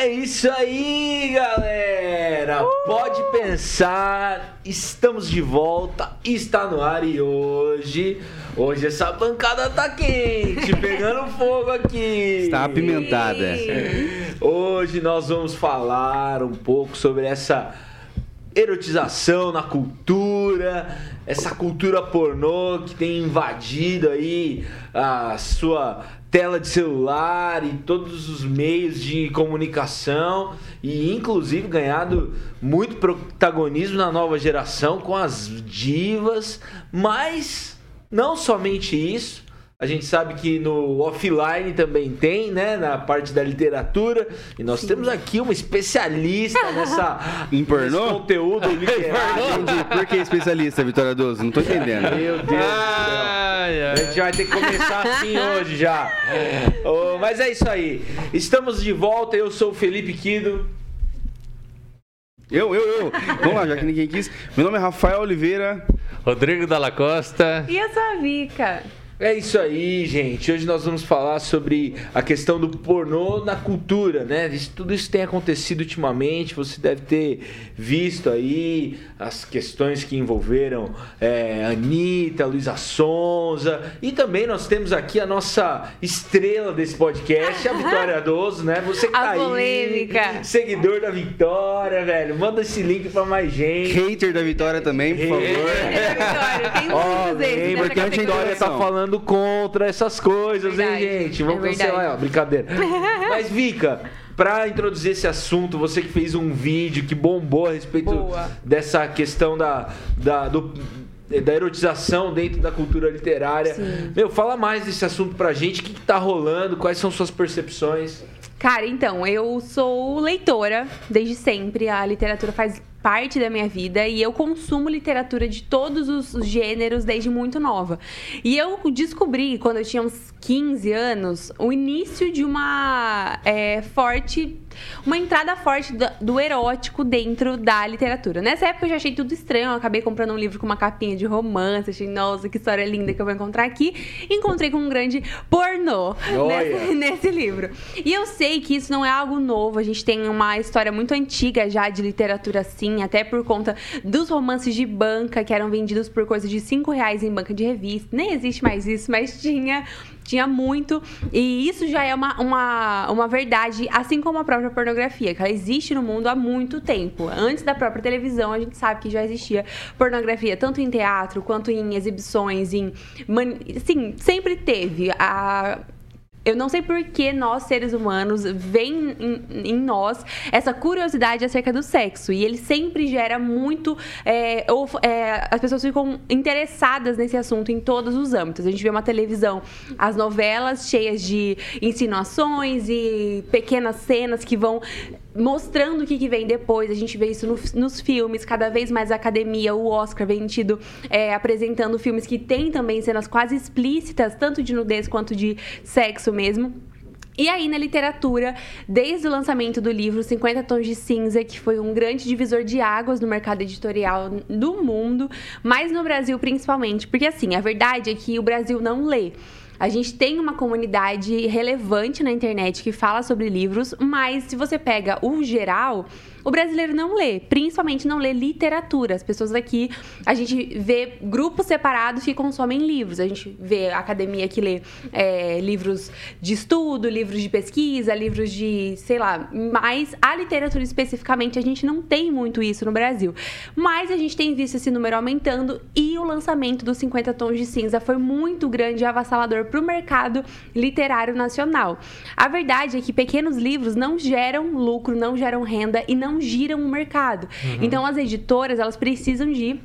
É isso aí, galera! Uh! Pode pensar, estamos de volta, está no ar e hoje. Hoje essa bancada tá quente, pegando fogo aqui. Está apimentada. Hoje nós vamos falar um pouco sobre essa erotização na cultura, essa cultura pornô que tem invadido aí a sua tela de celular e todos os meios de comunicação e inclusive ganhado muito protagonismo na nova geração com as divas, mas não somente isso, a gente sabe que no offline também tem, né? Na parte da literatura. E nós Sim. temos aqui uma especialista nessa em pornô? conteúdo literário. Por que especialista, Vitória Doso? Não tô entendendo. Meu Deus ai, do céu. A gente vai ter que começar assim hoje já. Oh, mas é isso aí. Estamos de volta. Eu sou o Felipe Quido. Eu, eu, eu. Vamos lá, já que ninguém quis. Meu nome é Rafael Oliveira. Rodrigo Dalla Costa. E eu sou a Vika. É isso aí, gente. Hoje nós vamos falar sobre a questão do pornô na cultura, né? Isso, tudo isso tem acontecido ultimamente. Você deve ter visto aí as questões que envolveram é, Anitta, Luísa Sonza. E também nós temos aqui a nossa estrela desse podcast, a Vitória Doso, né? Você que a tá polêmica. aí, seguidor da Vitória, velho. Manda esse link pra mais gente. Hater da Vitória também, por favor. Hater da Vitória. Tem muitos desses. Porque a Vitória tá falando falando contra essas coisas, verdade. hein, gente? Vamos é cancelar, ó, brincadeira. Mas, Vika, para introduzir esse assunto, você que fez um vídeo que bombou a respeito Boa. dessa questão da, da, do, da erotização dentro da cultura literária. Sim. Meu, fala mais desse assunto pra gente, o que, que tá rolando, quais são suas percepções? Cara, então, eu sou leitora desde sempre. A literatura faz parte da minha vida e eu consumo literatura de todos os gêneros desde muito nova. E eu descobri, quando eu tinha uns 15 anos, o início de uma é, forte uma entrada forte do, do, erótico dentro da literatura. Nessa época eu já achei tudo estranho, eu acabei comprando um livro com uma capinha de romance, achei, nossa, que história linda que eu vou encontrar aqui. Encontrei com um grande pornô nesse, nesse, livro. E eu sei que isso não é algo novo, a gente tem uma história muito antiga já de literatura assim, até por conta dos romances de banca que eram vendidos por coisa de 5 reais em banca de revista. Nem existe mais isso, mas tinha tinha muito. E isso já é uma, uma, uma verdade, assim como a própria pornografia, que ela existe no mundo há muito tempo. Antes da própria televisão, a gente sabe que já existia pornografia, tanto em teatro quanto em exibições, em. Sim, sempre teve. A eu não sei por que nós, seres humanos, vem em, em, nós essa curiosidade acerca do sexo. E ele sempre gera muito. É, ou, é, as pessoas ficam interessadas nesse assunto em todos os âmbitos. A gente vê uma televisão, as novelas cheias de insinuações e pequenas cenas que vão mostrando o que, que vem depois. A gente vê isso no, nos filmes, cada vez mais a academia, o Oscar vem tido é, apresentando filmes que têm também cenas quase explícitas, tanto de nudez quanto de sexo mesmo. E aí, na literatura, desde o lançamento do livro 50 Tons de Cinza, que foi um grande divisor de águas no mercado editorial do mundo, mas no Brasil principalmente, porque assim, a verdade é que o Brasil não lê. A gente tem uma comunidade relevante na internet que fala sobre livros, mas se você pega o geral, o brasileiro não lê, principalmente não lê literatura. As pessoas aqui, a gente vê grupos separados que consomem livros. A gente vê a academia que lê é, livros de estudo, livros de pesquisa, livros de, sei lá, mas a literatura especificamente a gente não tem muito isso no Brasil. Mas a gente tem visto esse número aumentando e o lançamento dos 50 Tons de Cinza foi muito grande e avassalador para o mercado literário nacional. A verdade é que pequenos livros não geram lucro, não geram renda e não giram o mercado. Uhum. Então as editoras, elas precisam de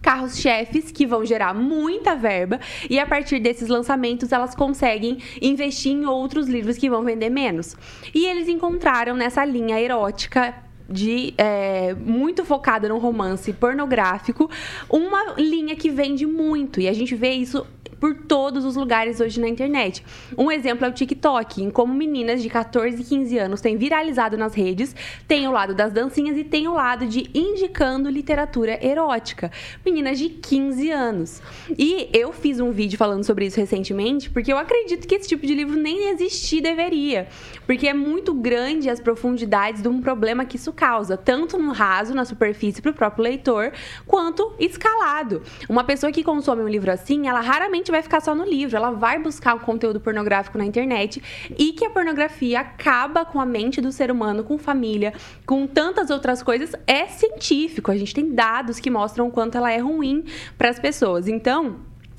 carros-chefes que vão gerar muita verba e a partir desses lançamentos elas conseguem investir em outros livros que vão vender menos. E eles encontraram nessa linha erótica de é, muito focada no romance pornográfico, uma linha que vende muito e a gente vê isso por todos os lugares hoje na internet. Um exemplo é o TikTok, em como meninas de 14 e 15 anos têm viralizado nas redes, tem o lado das dancinhas e tem o lado de indicando literatura erótica. Meninas de 15 anos. E eu fiz um vídeo falando sobre isso recentemente, porque eu acredito que esse tipo de livro nem existir deveria. Porque é muito grande as profundidades de um problema que isso causa, tanto no raso, na superfície para o próprio leitor, quanto escalado. Uma pessoa que consome um livro assim, ela raramente vai ficar só no livro, ela vai buscar o conteúdo pornográfico na internet e que a pornografia acaba com a mente do ser humano, com família, com tantas outras coisas, é científico. A gente tem dados que mostram o quanto ela é ruim para as pessoas. Então,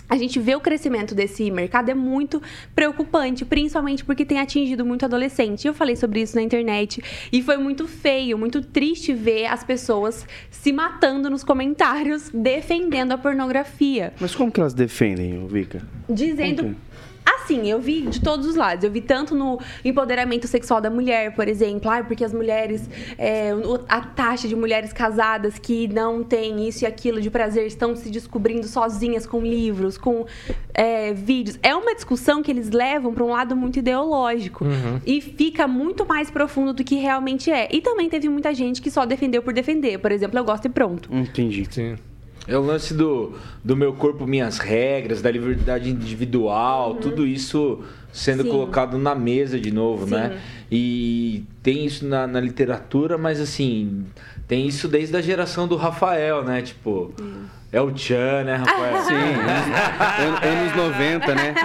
a gente vê o crescimento desse mercado é muito preocupante, principalmente porque tem atingido muito adolescente. Eu falei sobre isso na internet e foi muito feio, muito triste ver as pessoas se matando nos comentários defendendo a pornografia. Mas como que elas defendem, Vika? Dizendo Assim, eu vi de todos os lados. Eu vi tanto no empoderamento sexual da mulher, por exemplo, ah, porque as mulheres, é, a taxa de mulheres casadas que não têm isso e aquilo de prazer estão se descobrindo sozinhas com livros, com é, vídeos. É uma discussão que eles levam para um lado muito ideológico uhum. e fica muito mais profundo do que realmente é. E também teve muita gente que só defendeu por defender. Por exemplo, eu gosto e pronto. Entendi. Sim. É o lance do, do meu corpo, minhas regras, da liberdade individual, uhum. tudo isso sendo Sim. colocado na mesa de novo, né? Sim. né? E tem isso na, na, literatura, mas assim, tem isso desde a geração do Rafael, né? Tipo. Uhum é o Tchan, né, Rafael? Sim, anos, anos 90, né?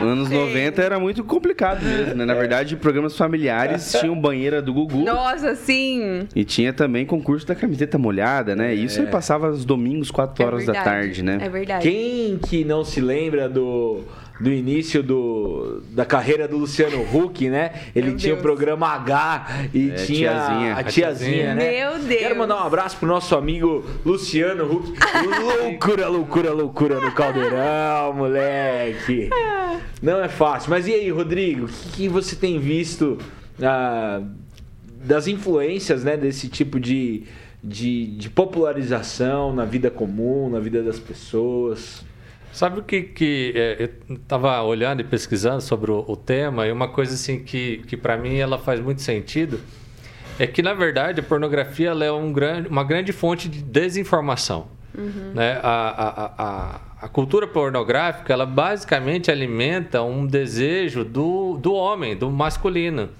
Anos Sim. 90 era muito complicado mesmo, né? Na verdade, programas familiares tinham banheira do Gugu. Nossa, sim! E tinha também concurso da camiseta molhada, né? É. Isso aí passava os domingos, 4 é horas é da tarde, né? É verdade. Quem que não se lembra do do início do, da carreira do Luciano Huck, né? Ele Meu tinha Deus. o programa H e é, tinha tiazinha. a tiazinha, né? Meu Deus! Quero mandar um abraço pro nosso amigo Luciano Huck. loucura, loucura, loucura no caldeirão, moleque. Não é fácil. Mas e aí, Rodrigo? O que, que você tem visto ah, das influências né, desse tipo de, de, de popularização na vida comum, na vida das pessoas? Sabe o que, que é, eu estava olhando e pesquisando sobre o, o, tema e uma coisa assim que, que para mim ela faz muito sentido é que na verdade a pornografia é um grande, uma grande fonte de desinformação. Uhum. Né? A, a, a, a, cultura pornográfica ela basicamente alimenta um desejo do, do homem, do masculino.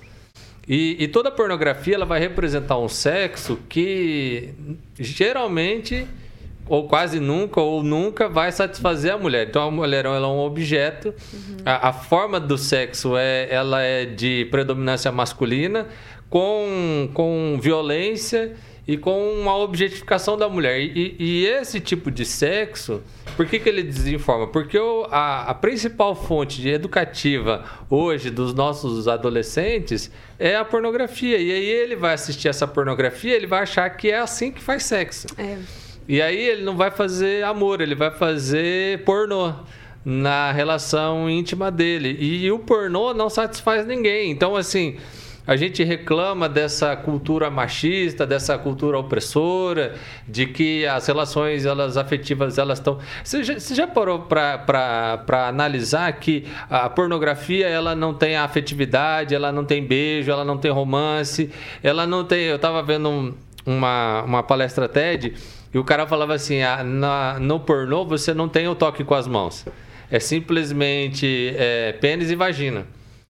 E, e toda pornografia ela vai representar um sexo que geralmente ou quase nunca ou nunca vai satisfazer a mulher. Então a mulher ela é um objeto. Uhum. A, a, forma do sexo é ela é de predominância masculina com, com violência e com uma objetificação da mulher. E, e esse tipo de sexo, por que, que ele desinforma? Porque o, a, a principal fonte de educativa hoje dos nossos adolescentes é a pornografia. E aí ele vai assistir essa pornografia, ele vai achar que é assim que faz sexo. É. E aí ele não vai fazer amor, ele vai fazer pornô na relação íntima dele. E, o pornô não satisfaz ninguém. Então, assim, a gente reclama dessa cultura machista, dessa cultura opressora, de que as relações elas afetivas elas estão. Você já, você já parou para analisar que a pornografia ela não tem afetividade, ela não tem beijo, ela não tem romance, ela não tem. Eu estava vendo um, uma, uma palestra TED e o cara falava assim: ah, na, no pornô você não tem o toque com as mãos. É simplesmente é, pênis e vagina.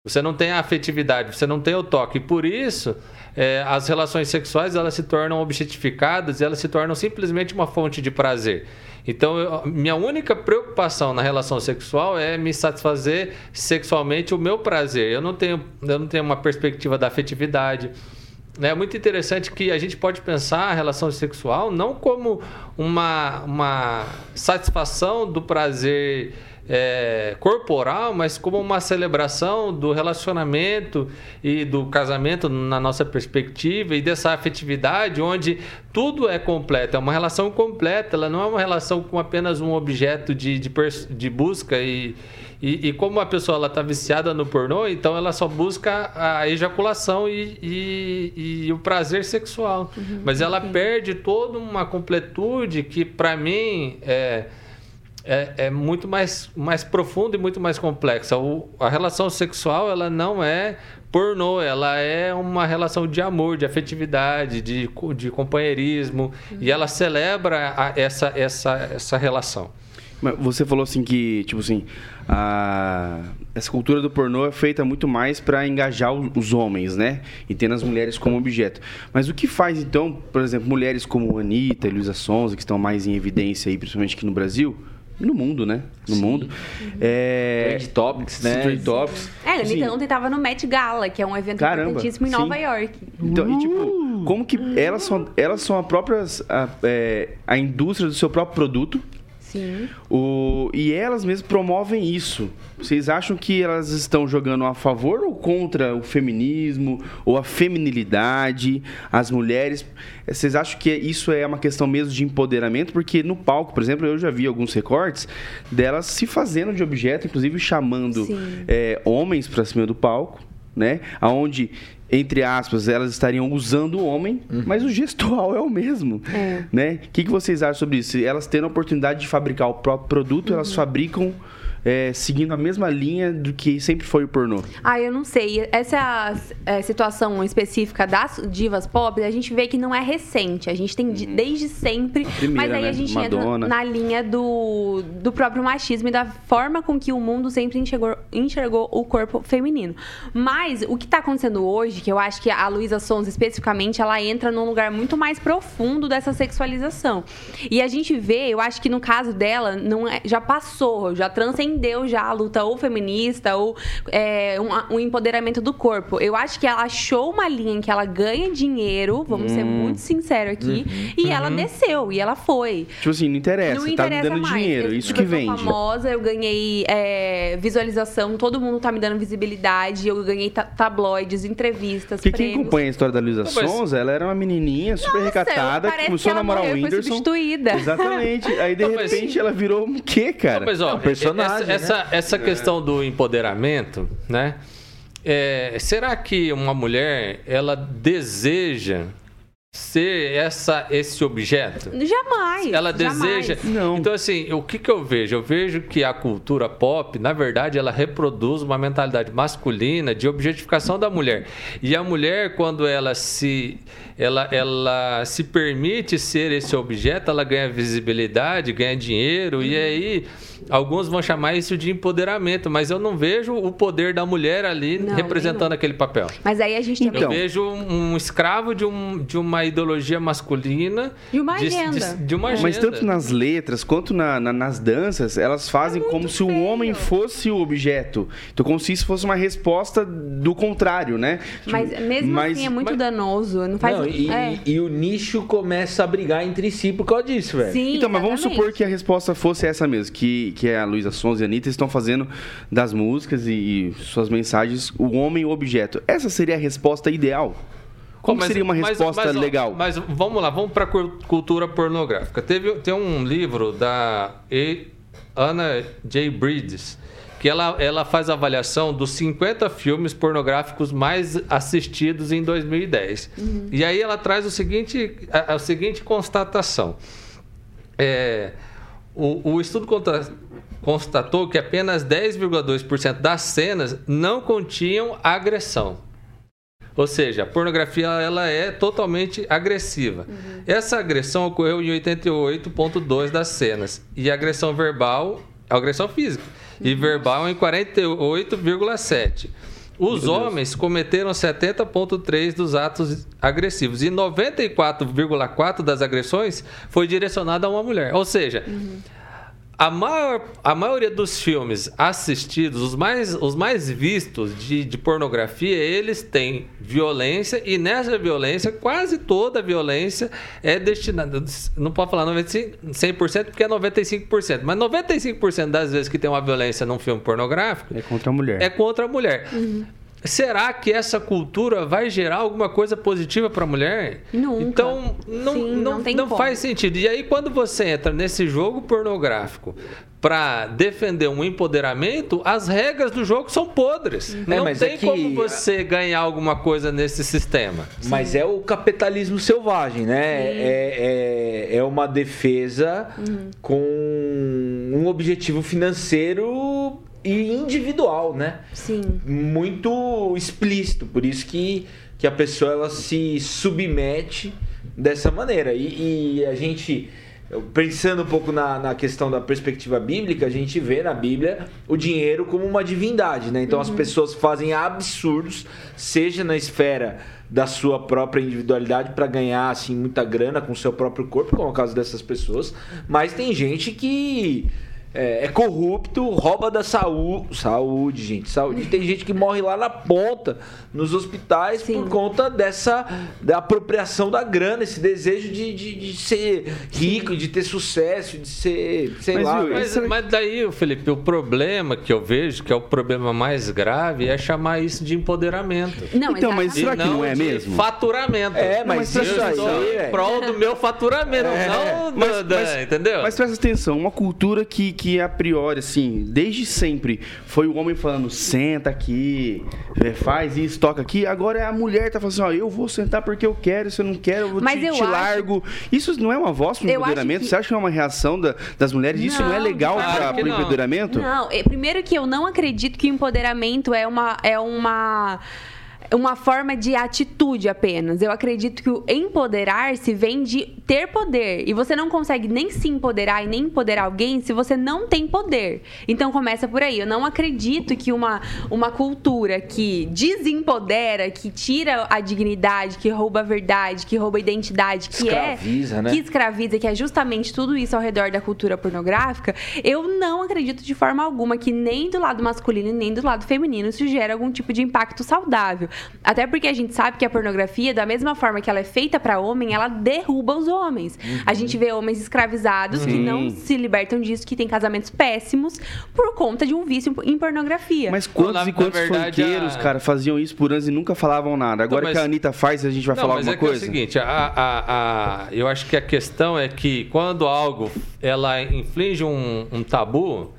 Você não tem a afetividade, você não tem o toque. E por isso, é, as relações sexuais elas se tornam objetificadas e elas se tornam simplesmente uma fonte de prazer. Então, eu, minha única preocupação na relação sexual é me satisfazer sexualmente o meu prazer. Eu não tenho, eu não tenho uma perspectiva da afetividade é muito interessante que a gente pode pensar a relação sexual não como uma, uma satisfação do prazer é, corporal, mas como uma celebração do relacionamento e do casamento na nossa perspectiva e dessa afetividade onde tudo é completo, é uma relação completa, ela não é uma relação com apenas um objeto de, de, de busca e, e, e, como a pessoa está viciada no pornô, então ela só busca a ejaculação e, e, e o prazer sexual. Uhum, Mas ela perde toda uma completude que, para mim, é, é, é muito mais, mais profunda e muito mais complexa. O, a relação sexual ela não é pornô, ela é uma relação de amor, de afetividade, de, de companheirismo e ela celebra a, essa, essa, essa relação. Você falou assim que, tipo assim, a... essa cultura do pornô é feita muito mais para engajar os homens, né? E tendo as mulheres como objeto. Mas o que faz, então, por exemplo, mulheres como Anitta e Luísa Sonza, que estão mais em evidência aí, principalmente aqui no Brasil, no mundo, né? No Sim. mundo. Uhum. É... Trade Topics, né? Trade Topics. É, a Anitta ontem tava no Met Gala, que é um evento Caramba, importantíssimo em Nova York. Então, e tipo, como que elas são, elas são a própria a, é, a indústria do seu próprio produto, Sim. O, e elas mesmas promovem isso. Vocês acham que elas estão jogando a favor ou contra o feminismo ou a feminilidade, as mulheres? Vocês acham que isso é uma questão mesmo de empoderamento? Porque no palco, por exemplo, eu já vi alguns recortes delas se fazendo de objeto, inclusive chamando é, homens para cima do palco, né? Aonde entre aspas, elas estariam usando o homem, uhum. mas o gestual é o mesmo. É. Né? O que, que vocês acham sobre isso? Elas tendo a oportunidade de fabricar o próprio produto, uhum. elas fabricam é, seguindo a mesma linha do que sempre foi o pornô? Ah, eu não sei. Essa é, situação específica das divas pop, a gente vê que não é recente. A gente tem uhum. desde sempre. Primeira, mas aí né? a gente Madonna. entra na linha do, do próprio machismo e da forma com que o mundo sempre enxergou, enxergou o corpo feminino. Mas o que está acontecendo hoje, que eu acho que a Luísa Sons especificamente, ela entra num lugar muito mais profundo dessa sexualização. E a gente vê, eu acho que no caso dela, não é, já passou, já transcendeu entendeu já a luta ou feminista ou é, um, um, empoderamento do corpo. Eu acho que ela achou uma linha em que ela ganha dinheiro, vamos hum. ser muito sinceros aqui, uhum. e uhum. ela desceu, e ela foi. Tipo assim, não interessa, não tá interessa me dando mais. dinheiro, isso que vende. Eu sou famosa, eu ganhei é, visualização, todo mundo tá me dando visibilidade, eu ganhei tabloides, entrevistas, Porque prêmios. quem acompanha a história da Luísa Sonza, ela era uma menininha super Nossa, recatada, que começou a namorar o Whindersson. substituída. Exatamente. Aí, de repente, ela virou o quê, cara? Não, mas, ó, é um personagem essa, né? essa, essa questão do empoderamento, né? É, será que uma mulher ela deseja ser essa esse objeto? Jamais. Ela deseja. Não. Então assim, o que que eu vejo? Eu vejo que a cultura pop, na verdade, ela reproduz uma mentalidade masculina de objetificação da mulher. E a mulher quando ela se ela ela se permite ser esse objeto, ela ganha visibilidade, ganha dinheiro uhum. e aí Alguns vão chamar isso de empoderamento, mas eu não vejo o poder da mulher ali não, representando aquele papel. Mas aí a gente também... Eu vejo um escravo de, um, de uma ideologia masculina. De uma agenda. De, de, de uma agenda. Mas tanto nas letras quanto na, na, nas danças, elas fazem é como se o homem fosse o objeto. Então, como se isso fosse uma resposta do contrário, né? Mas mesmo mas, assim é muito mas... danoso. Não faz... Não, e, é. e, e, o nicho começa a brigar entre si por causa disso, velho. Sim, então, mas vamos supor que a resposta fosse essa mesmo, que que é a Luísa Sons e a Anitta estão fazendo das músicas e, e suas mensagens o homem o objeto. Essa seria a resposta ideal? Como mas, seria uma resposta mas, mas, legal? Mas vamos lá, vamos para cultura pornográfica. Teve, tem um livro da Anna J. Bridges que ela, ela faz a avaliação dos 50 filmes pornográficos mais assistidos em 2010. Uhum. E aí ela traz o seguinte, a, a seguinte constatação. É, o, o estudo constatou que apenas 10,2% das cenas não continham agressão. Ou seja, a pornografia ela é totalmente agressiva. Uhum. Essa agressão ocorreu em 88,2% das cenas. E agressão verbal, agressão física. Uhum. E verbal em 48,7%. Os Meu homens Deus. cometeram 70,3% dos atos agressivos e 94,4% das agressões foi direcionada a uma mulher. Ou seja, uhum. A, maior, a maioria dos filmes assistidos, os mais, os mais vistos de, de pornografia, eles têm violência e nessa violência, quase toda a violência é destinada. Não pode falar 95, 100% porque é 95%, mas 95% das vezes que tem uma violência num filme pornográfico. É contra a mulher. É contra a mulher. Uhum. Será que essa cultura vai gerar alguma coisa positiva para a mulher? Nunca. Então, não, Sim, não, não, não faz sentido. E aí, quando você entra nesse jogo pornográfico para defender um empoderamento, as regras do jogo são podres. É, não tem é que... como você ganhar alguma coisa nesse sistema. Mas Sim. é o capitalismo selvagem, né? É, é, é, uma defesa uhum. com um objetivo financeiro e individual, né? Sim. Muito explícito. Por isso que, que a pessoa ela se submete dessa maneira. E, e a gente, pensando um pouco na, na questão da perspectiva bíblica, a gente vê na Bíblia o dinheiro como uma divindade, né? Então as pessoas fazem absurdos, seja na esfera da sua própria individualidade para ganhar assim muita grana com o seu próprio corpo, como é o caso dessas pessoas, mas tem gente que é, é corrupto, rouba da saúde. Saúde, gente. Saúde. Tem gente que morre lá na ponta, nos hospitais, Sim. por conta dessa da apropriação da grana, esse desejo de, de, de ser rico, de ter sucesso, de ser, sei Mas, lá. viu, velho. Mas, mas daí, Felipe, o problema que eu vejo, que é o problema mais grave, é chamar isso de empoderamento. Não, Então, mas Será que não é de mesmo? faturamento. É, mas eu isso aí, estou é. em prol do meu faturamento, É. não Mas- da- mas- entendeu? Mas presta atenção, uma cultura que, que a priori, assim, desde sempre, foi o homem falando, senta aqui, é, faz isso, toca aqui. Agora é a mulher tá falando assim, ó, eu vou sentar porque eu quero, se eu não quero, eu vou Mas te, eu te acho- largo. Isso não é uma voz pro empoderamento? que- Você acha que é uma reação da- das mulheres? Isso não é Não, legal claro que pro não. empoderamento? Não, é, primeiro que eu não acredito que o empoderamento é uma é uma uma forma de atitude apenas. Eu acredito que o empoderar-se vem de ter poder. E você não consegue nem se empoderar e nem empoderar alguém se você não tem poder. Então começa por aí. Eu não acredito que uma, uma cultura que desempodera, que tira a dignidade, que rouba a verdade, que rouba a identidade, que Escraviza, é né? que escraviza, que é justamente tudo isso ao redor da cultura pornográfica, eu não acredito de forma alguma que nem do lado masculino nem do lado feminino isso gera algum tipo de impacto saudável. Até porque a gente sabe que a pornografia, da mesma forma que ela é feita para homem, ela derruba os homens. A gente vê homens escravizados que não se libertam disso, que têm casamentos péssimos por conta de um vício em pornografia. Mas quantos Na- e quantos verdade, funkeiros, a- cara, faziam isso por anos e nunca falavam nada? Agora mas- que a Anitta faz, a gente vai Não, falar mas alguma é que coisa? É o seguinte, a, a- a- eu acho que a questão é que quando algo ela inflige um, um tabu,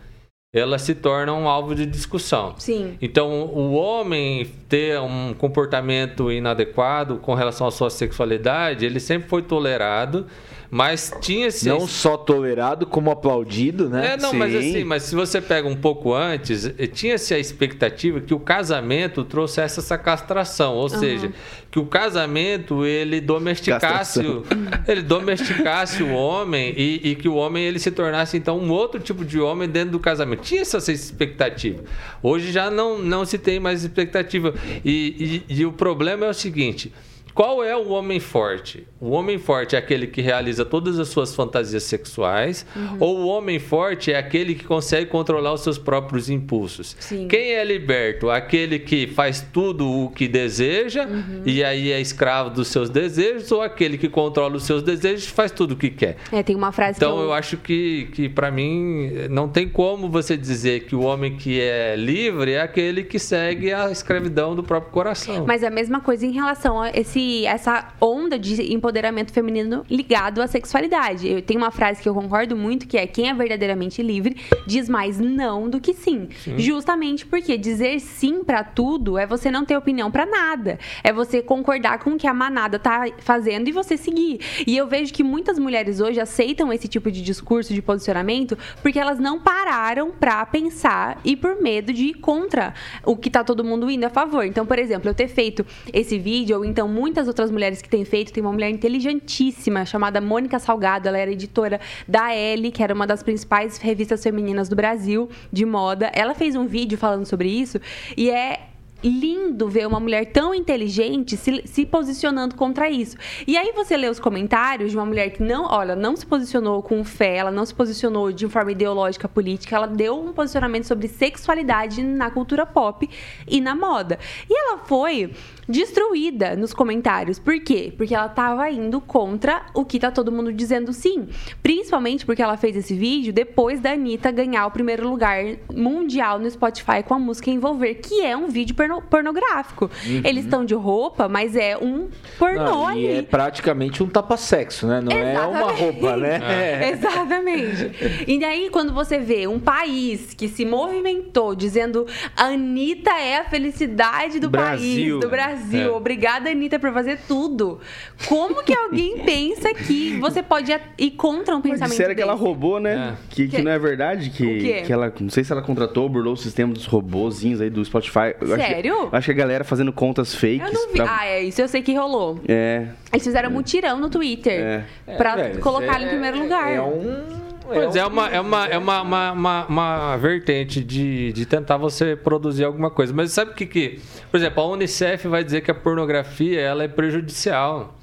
ela se torna um alvo de discussão. Sim. Então, o homem ter um comportamento inadequado com relação à sua sexualidade, ele sempre foi tolerado, mas tinha-se Não só tolerado, como aplaudido, né? é, não, mas Sim. assim, mas se você pega um pouco antes, eh, tinha-se a expectativa que o casamento trouxesse essa castração, ou seja, que o casamento ele domesticasse, o, ele domesticasse o homem e, e que o homem ele se tornasse então um outro tipo de homem dentro do casamento. Tinha essa expectativa. Hoje já não, não se tem mais expectativa. E, e- e o problema é o seguinte. Qual é o homem forte? O homem forte é aquele que realiza todas as suas fantasias sexuais, Uhum. ou o homem forte é aquele que consegue controlar os seus próprios impulsos? Sim. Quem é liberto? Aquele que faz tudo o que deseja Uhum. e aí é escravo dos seus desejos, ou aquele que controla os seus desejos e faz tudo o que quer? É, tem uma frase Então que eu acho que, que para mim não tem como você dizer que o homem que é livre é aquele que segue a escravidão do próprio coração. Mas é a mesma coisa em relação a esse, essa onda de empoderamento feminino ligado à sexualidade. Eu tenho uma frase que eu concordo muito, que é quem é verdadeiramente livre diz mais não do que sim. Justamente porque dizer sim pra tudo é você não ter opinião pra nada. É você concordar com o que a manada tá fazendo e você seguir. E eu vejo que muitas mulheres hoje aceitam esse tipo de discurso, de posicionamento, porque elas não pararam pra pensar e por medo de ir contra o que tá todo mundo indo a favor. Então, por exemplo, eu ter feito esse vídeo, ou então muitas outras mulheres que têm feito, tem uma mulher inteligentíssima chamada Mônica Salgado, ela era editora da Elle, que era uma das principais revistas femininas do Brasil de moda. Ela fez um vídeo falando sobre isso e é lindo ver uma mulher tão inteligente se, se posicionando contra isso. E aí você lê os comentários de uma mulher que não, olha, não se posicionou com fé, ela não se posicionou de forma ideológica política, ela deu um posicionamento sobre sexualidade na cultura pop e na moda. E ela foi destruída nos comentários. Por quê? Porque ela tava indo contra o que tá todo mundo dizendo sim. Principalmente porque ela fez esse vídeo depois da Anitta ganhar o primeiro lugar mundial no Spotify com a música Envolver, que é um vídeo porno- pornográfico. Eles estão de roupa, mas é um pornô Não, ali. e é praticamente um tapa-sexo, né? Não é uma Exatamente. roupa, né? É. Exatamente. E daí, quando você vê um país que se movimentou dizendo a Anitta é a felicidade do Brasil. país, do Brasil. É. Obrigada, Anitta, por fazer tudo. Como que alguém pensa que você pode ir contra um pensamento disseram que ela roubou, né? Que, que Que- não é verdade. O Que, quê? que ela, não sei se ela contratou, burlou o sistema dos robozinhos aí do Spotify. Que- Sério? acho que a galera fazendo contas fakes. Eu não vi. pra- Ah, é isso eu sei que rolou. É. Eles fizeram mutirão no Twitter pra É, colocar ela em é- primeiro lugar. É um. Pois é, um- uma, é, uma, é uma, uma, uma, uma vertente de, de tentar você produzir alguma coisa. Mas sabe o que, que. Por exemplo, a Unicef vai dizer que a pornografia ela é prejudicial.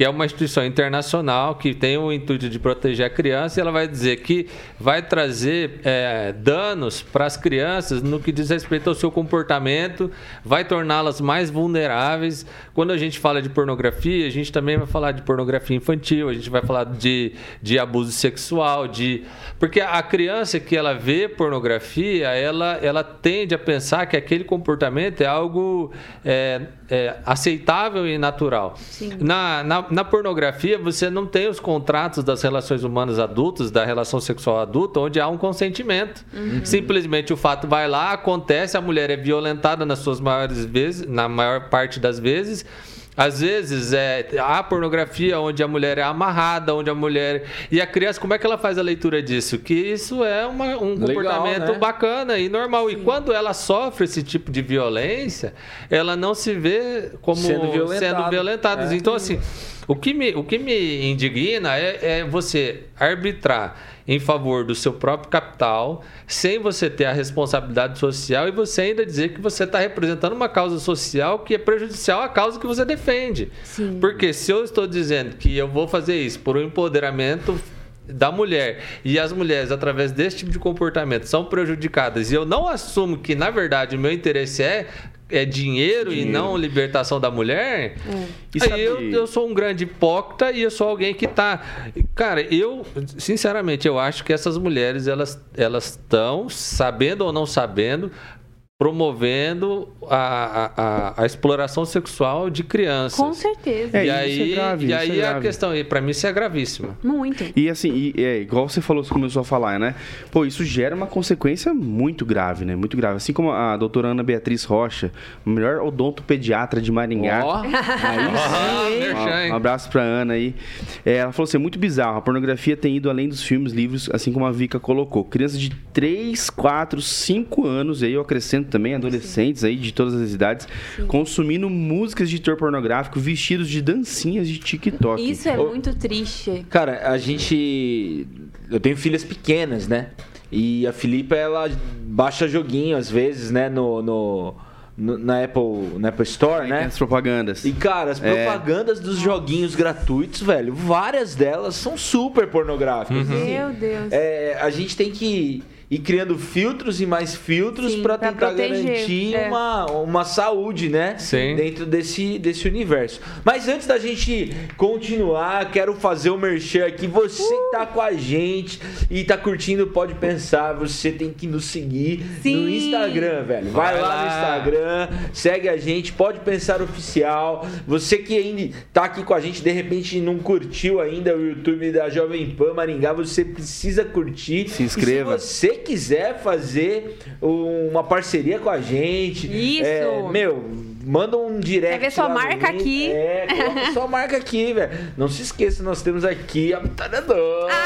Que é uma instituição internacional que tem o intuito de proteger a criança e ela vai dizer que vai trazer é, danos para as crianças no que diz respeito ao seu comportamento, vai torná-las mais vulneráveis. Quando a gente fala de pornografia, a gente também vai falar de pornografia infantil, a gente vai falar de, de abuso sexual, de porque a criança que ela vê pornografia, ela, ela tende a pensar que aquele comportamento é algo é, é, aceitável e natural. Na, na, na pornografia, você não tem os contratos das relações humanas adultas, da relação sexual adulta, onde há um consentimento. Simplesmente o fato vai lá, acontece, a mulher é violentada nas suas maiores vezes, na maior parte das vezes. Às vezes é há pornografia onde a mulher é amarrada, onde a mulher. E a criança, como é que ela faz a leitura disso? Que isso é uma- um Legal, comportamento né? bacana e normal. E quando ela sofre esse tipo de violência, ela não se vê como Sendo sendo, violentada. violentada. É. Então, assim, o que me, o que me indigna é, é você arbitrar em favor do seu próprio capital, sem você ter a responsabilidade social e você ainda dizer que você está representando uma causa social que é prejudicial à causa que você defende. Sim. Porque se eu estou dizendo que eu vou fazer isso por um empoderamento da mulher e as mulheres através desse tipo de comportamento são prejudicadas e eu não assumo que na verdade o meu interesse é é dinheiro, e não libertação da mulher, E aí eu, eu sou um grande hipócrita e eu sou alguém que tá. Cara, eu, sinceramente, eu acho que essas mulheres, elas elas estão, sabendo ou não sabendo, promovendo a, a, a, a exploração sexual de crianças. Com certeza. É, e isso é aí, grave, e isso aí é a questão, e para mim isso é gravíssimo. Muito. E assim, e, é, igual você falou, você começou a falar, né? Pô, isso gera uma consequência muito grave, né? Muito grave. Assim como a doutora Ana Beatriz Rocha, melhor odontopediatra de Maringá. Ó, Aí sim, hein? merchan, hein? Um abraço pra Ana aí. É, ela falou assim: é muito bizarro. A pornografia tem ido além dos filmes, livros, assim como a Vika colocou. Crianças de 3, 4, 5 anos, aí eu acrescento também, adolescentes aí de todas as idades, consumindo músicas de teor pornográfico, vestidos de dancinhas de TikTok. Isso é Ô- muito triste. Cara, a gente. Eu tenho filhas pequenas, né? E a Filipa, ela baixa joguinho às vezes, né? No, no, na, Apple, na Apple Store, né? As propagandas. E, cara, as É. propagandas dos joguinhos gratuitos, velho, várias delas são super pornográficas. Uhum. Meu Deus. É, a gente tem que ir criando filtros e mais filtros pra tentar proteger, garantir é. uma, uma saúde, né? Sim. Dentro desse, desse universo. Mas antes da gente continuar, quero fazer o merchan aqui. Você que tá com a gente e tá curtindo Pode Pensar, você tem que nos seguir no Sim. Instagram, velho. Vai, Vai lá, lá. no Instagram, segue a gente, Pode Pensar Oficial. Você que ainda tá aqui com a gente, de repente não curtiu ainda o YouTube da Jovem Pan Maringá, você precisa curtir. Se inscreva. E se você quiser fazer um- uma parceria com a gente, Isso. é, meu, manda um direct. Quer ver sua marca aqui? É, coloca sua marca aqui, velho. Não se esqueça, nós temos aqui a metralhadora. É.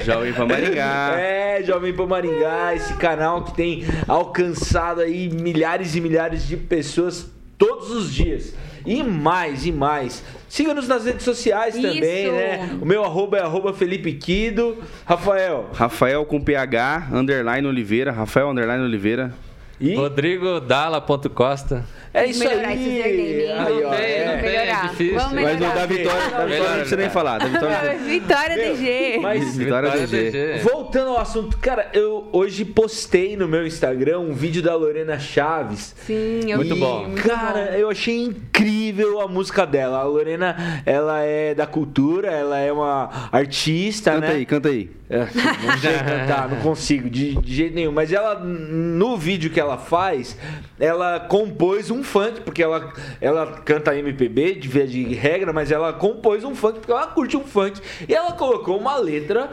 Jovem pra Maringá. É, Jovem Pan Maringá, esse canal que tem alcançado aí milhares e milhares de pessoas todos os dias. E mais, e mais. Siga-nos nas redes sociais Isso. também, né? O meu arroba é arroba Felipe Quido. Rafael. Rafael com PH, underline Oliveira. Rafael, underline Oliveira. E Rodrigo Dalla.costa. é isso melhorar aí. Aí, ó, Não tem, é. não tem, é Melhorar. difícil. Vamos Mas o melhorar. da vitória, da vitória não precisa nem falar. Da vitória, Vitória Meu, DG. Mas Vitória DG. DG. Voltando ao assunto, cara, eu hoje postei no meu Instagram um vídeo da Lorena Chaves. Sim, eu Muito vi, bom. muito Cara, bom. eu achei incrível a música dela. A Lorena, ela é da cultura, ela é uma artista, canta né? aí, canta aí. É, não sei cantar, não consigo, de, de jeito nenhum. Mas ela, no vídeo que ela faz, ela compôs um funk, porque ela, ela canta MPB, de via de regra, mas ela compôs um funk porque ela curte um funk. E ela colocou uma letra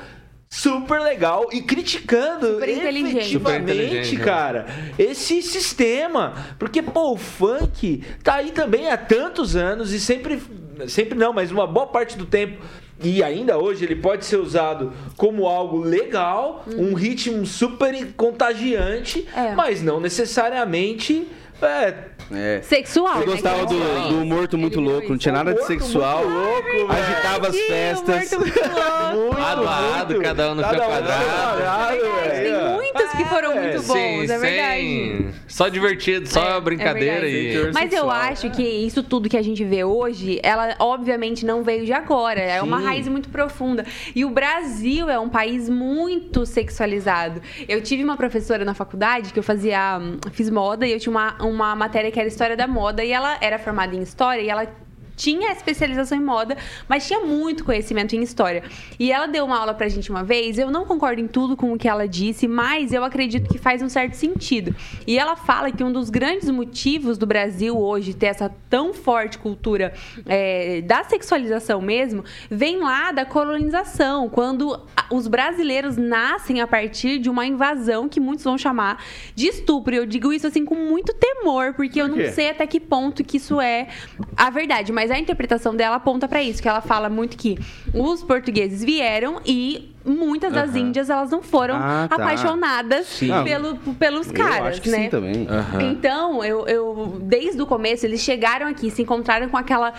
super legal e criticando Super inteligente. Super efetivamente, inteligente, né? cara, esse sistema. Porque, pô, o funk tá aí também há tantos anos e sempre, sempre não, mas uma boa parte do tempo. E ainda hoje ele pode ser usado como algo legal, um ritmo super contagiante, É. mas não necessariamente. É, É. Sexual, Eu né? gostava Que do, é do Morto Muito Ele Louco, não tinha nada de sexual. Muito Louco. Agitava as festas. Muito Louco. muito, lado, muito. cada um no seu Cada quadrado. quadrado, Tem velho. Que foram É, muito bons, é verdade. Só divertido, só É, brincadeira é e. Mas eu acho que isso tudo que a gente vê hoje, ela obviamente não veio de agora. É uma Sim. raiz muito profunda. E o Brasil é um país muito sexualizado. Eu tive uma professora na faculdade que eu fazia. hum, Fiz moda e eu tinha uma, uma matéria que era história da moda e ela era formada em história e ela. Tinha especialização em moda, mas tinha muito conhecimento em história. E ela deu uma aula pra gente uma vez. Eu não concordo em tudo com o que ela disse, mas eu acredito que faz um certo sentido. E ela fala que um dos grandes motivos do Brasil hoje ter essa tão forte cultura é, da sexualização mesmo vem lá da colonização, quando os brasileiros nascem a partir de uma invasão que muitos vão chamar de estupro. E eu digo isso assim com muito temor, porque eu Por não quê? sei até que ponto que isso é a verdade, mas a interpretação dela aponta pra isso, que ela fala muito que os portugueses vieram e muitas das índias elas não foram Ah, tá. apaixonadas Sim. pelo, pelos Eu caras, que né? Aham. Então, eu, eu desde o começo eles chegaram aqui, se encontraram com aquela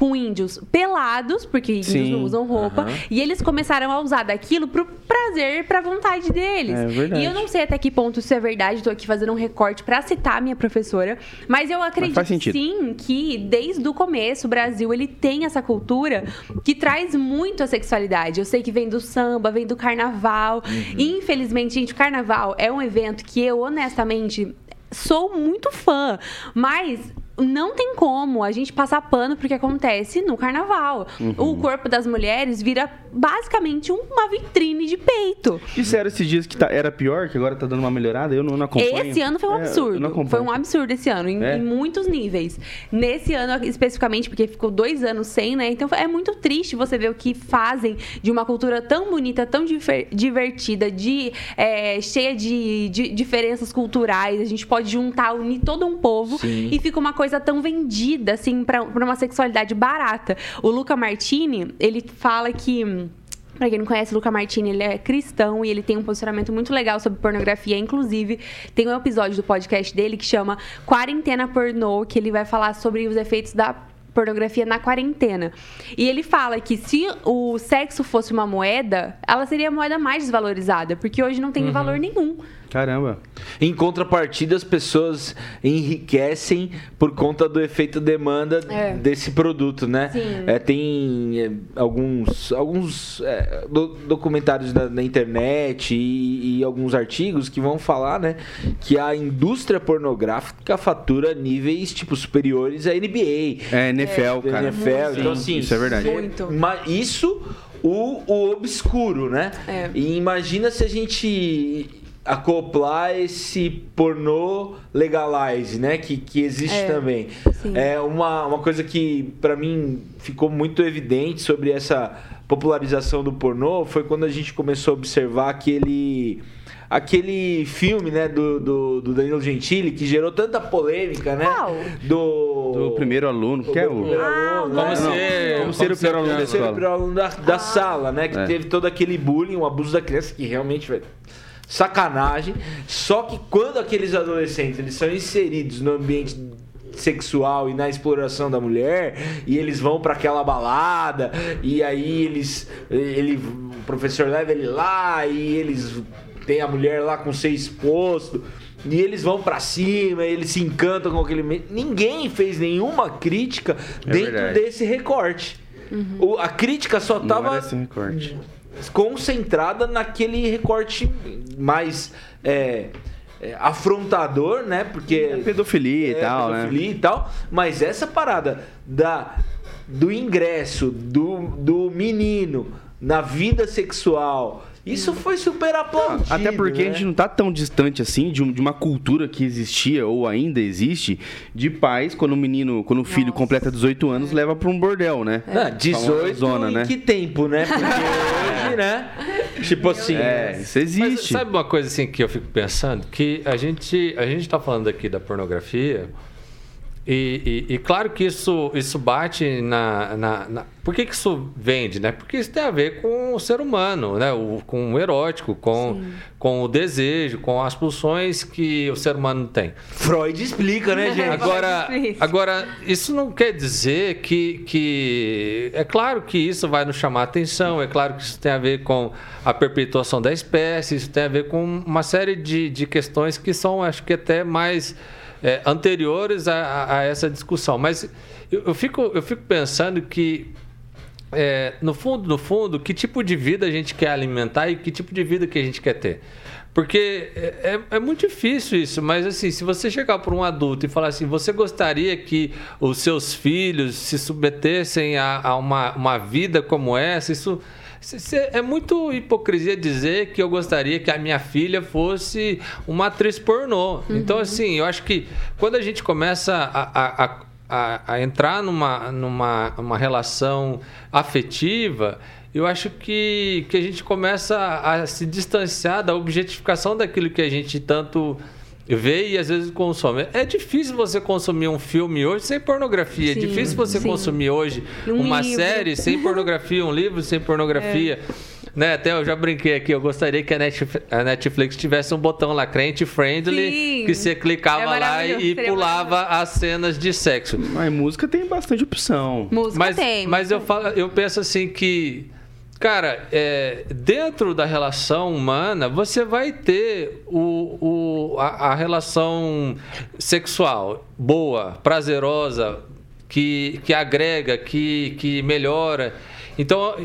com índios pelados, porque índios Sim. não usam roupa, e eles começaram a usar daquilo pro prazer, pra vontade deles. É verdade. E eu não sei até que ponto isso é verdade, tô aqui fazendo um recorte pra citar a minha professora, mas eu acredito sentido. sim que desde o começo o Brasil ele tem essa cultura que traz muito a sexualidade. Eu sei que vem do samba, vem do carnaval. Uhum. E, infelizmente, gente, o carnaval é um evento que eu honestamente sou muito fã, mas não tem como a gente passar pano porque acontece no carnaval. Uhum. O corpo das mulheres vira basicamente uma vitrine de peito. Disseram esses dias que tá- era pior, que agora tá dando uma melhorada, eu não, não acompanho. Esse ano foi um É, absurdo. acompanho. foi um absurdo esse ano, em, É? em muitos níveis. Nesse ano, especificamente, porque ficou dois anos sem, né? Então é muito triste você ver o que fazem de uma cultura tão bonita, tão difer- divertida, de, é, cheia de, de diferenças culturais. A gente pode juntar, unir todo um povo Sim. e fica uma coisa tão vendida, assim, pra, pra uma sexualidade barata. O Luca Martini, ele fala que. Pra quem não conhece, o Luca Martini, ele é cristão e ele tem um posicionamento muito legal sobre pornografia. Inclusive, tem um episódio do podcast dele que chama Quarentena Pornô, que ele vai falar sobre os efeitos da pornografia na quarentena. E ele fala que se o sexo fosse uma moeda, ela seria a moeda mais desvalorizada, porque hoje não tem valor nenhum. Caramba. Em contrapartida, as pessoas enriquecem por conta do efeito demanda É. desse produto, né? Sim. É, tem é, alguns, alguns é, do- documentários na, na internet e, e alguns artigos que vão falar, né, que a indústria pornográfica fatura níveis tipo superiores à NBA. É, NFL, da cara. NFL. Sim, Então, assim, isso é verdade. Muito. Mas isso, o, o obscuro, né? É. E imagina se a gente acoplar esse pornô legalize, né? Que, que existe É, também. sim. É uma, uma coisa que, pra mim, ficou muito evidente sobre essa popularização do pornô foi quando a gente começou a observar aquele aquele filme, né, do, do, do Danilo Gentili que gerou tanta polêmica, né? Do Do primeiro aluno, que é do primeiro o... Ah, aluno, Como né? ser, Como ser o pior aluno da Ser o pior aluno da, da sala, né? Que É. teve todo aquele bullying, o abuso da criança, que realmente, velho, sacanagem. Só que quando aqueles adolescentes eles são inseridos no ambiente sexual e na exploração da mulher e eles vão para aquela balada e aí eles ele o professor leva ele lá e eles tem a mulher lá com ser exposto e eles vão pra cima, eles se encantam com aquele. Ninguém fez nenhuma crítica dentro verdade. desse recorte. O- a crítica só Não tava era esse recorte. Concentrada naquele recorte mais é, é, afrontador, né? Porque Pedofilia e é, tal, né? pedofilia e tal. Mas essa parada da, do ingresso do, do menino na vida sexual, isso foi super aplaudido. Até porque né? a gente não tá tão distante assim de, um- de uma cultura que existia ou ainda existe de pais quando o menino, quando o filho Nossa. completa 18 anos, leva pra um bordel, né? Ah, 18 Zona, em né? que tempo, né? Porque hoje, né? Tipo assim. É, isso Mas existe. sabe uma coisa assim que eu fico pensando? Que a gente a gente está falando aqui da pornografia e, e- e claro que isso, isso bate na, na, na- Por que, que isso vende, né? Porque isso tem a ver com o ser humano, né? O, com o erótico, com, com o desejo, com as pulsões que o ser humano tem. Freud explica, né, gente? Agora, Difícil. agora, isso não quer dizer que, que. É claro que isso vai nos chamar a atenção, é claro que isso tem a ver com a perpetuação da espécie, isso tem a ver com uma série de, de questões que são, acho que até mais é, anteriores a, a- essa discussão. Mas eu, eu fico, eu fico pensando que. é, no fundo, no fundo, que tipo de vida a gente quer alimentar e que tipo de vida que a gente quer ter. Porque é, é- é muito difícil isso, mas assim, se você chegar para um adulto e falar assim, você gostaria que os seus filhos se submetessem a, a uma, uma vida como essa, isso é muito hipocrisia dizer que eu gostaria que a minha filha fosse uma atriz pornô. Então, assim, eu acho que quando a gente começa a- a- a a, a entrar numa, numa uma relação afetiva, eu acho que, que a gente começa a se distanciar da objetificação daquilo que a gente tanto vê e às vezes consome. É difícil você consumir um filme hoje sem pornografia. Sim, é difícil você sim. consumir hoje Um uma livro. série sem pornografia, um livro sem pornografia. Né, até eu já brinquei aqui, eu gostaria que a Netflix, a Netflix tivesse um botão lá, crente friendly, Sim. que você clicava É lá e pulava as cenas de sexo. Mas música tem bastante opção. Música Mas, tem. mas eu, falo, eu penso assim que, cara, é, dentro da relação humana, você vai ter o, o, a, a relação sexual boa, prazerosa, que, que agrega, que, que melhora. Então,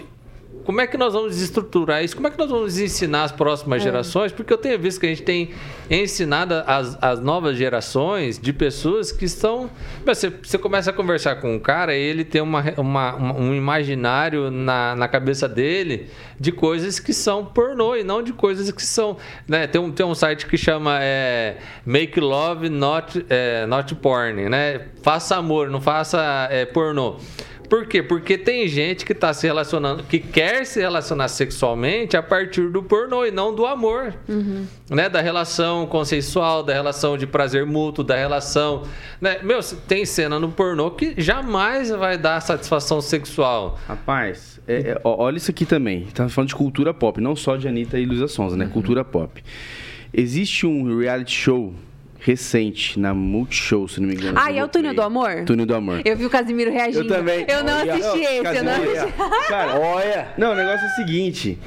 como é que nós vamos estruturar isso? Como é que nós vamos ensinar as próximas gerações? Porque eu tenho visto que a gente tem ensinado as, as novas gerações de pessoas que estão. Você, você começa a conversar com um cara e ele tem uma, uma- uma- um imaginário na, na cabeça dele de coisas que são pornô e não de coisas que são. Né? Tem, um, tem um site que chama é, Make Love Not, é, not Porn, né? Faça amor, não faça é, pornô. Por quê? Porque tem gente que está se relacionando, que quer se relacionar sexualmente a partir do pornô e não do amor. Né? Da relação consensual, da relação de prazer mútuo, da relação. Né? Meu, tem cena no pornô que jamais vai dar satisfação sexual. Rapaz, é- é, olha isso aqui também. Tá falando de cultura pop, não só de Anitta e Luísa Sonza, Uhum. né? Cultura pop. Existe um reality show recente na Multishow, se não me engano. Ah, e é o Túnel do Amor? Túnel do Amor. Eu vi o Casimiro reagindo. Eu também. Eu não Olha, assisti esse, eu não Casimiro, assisti. Cara, Olha. não, o negócio é o seguinte.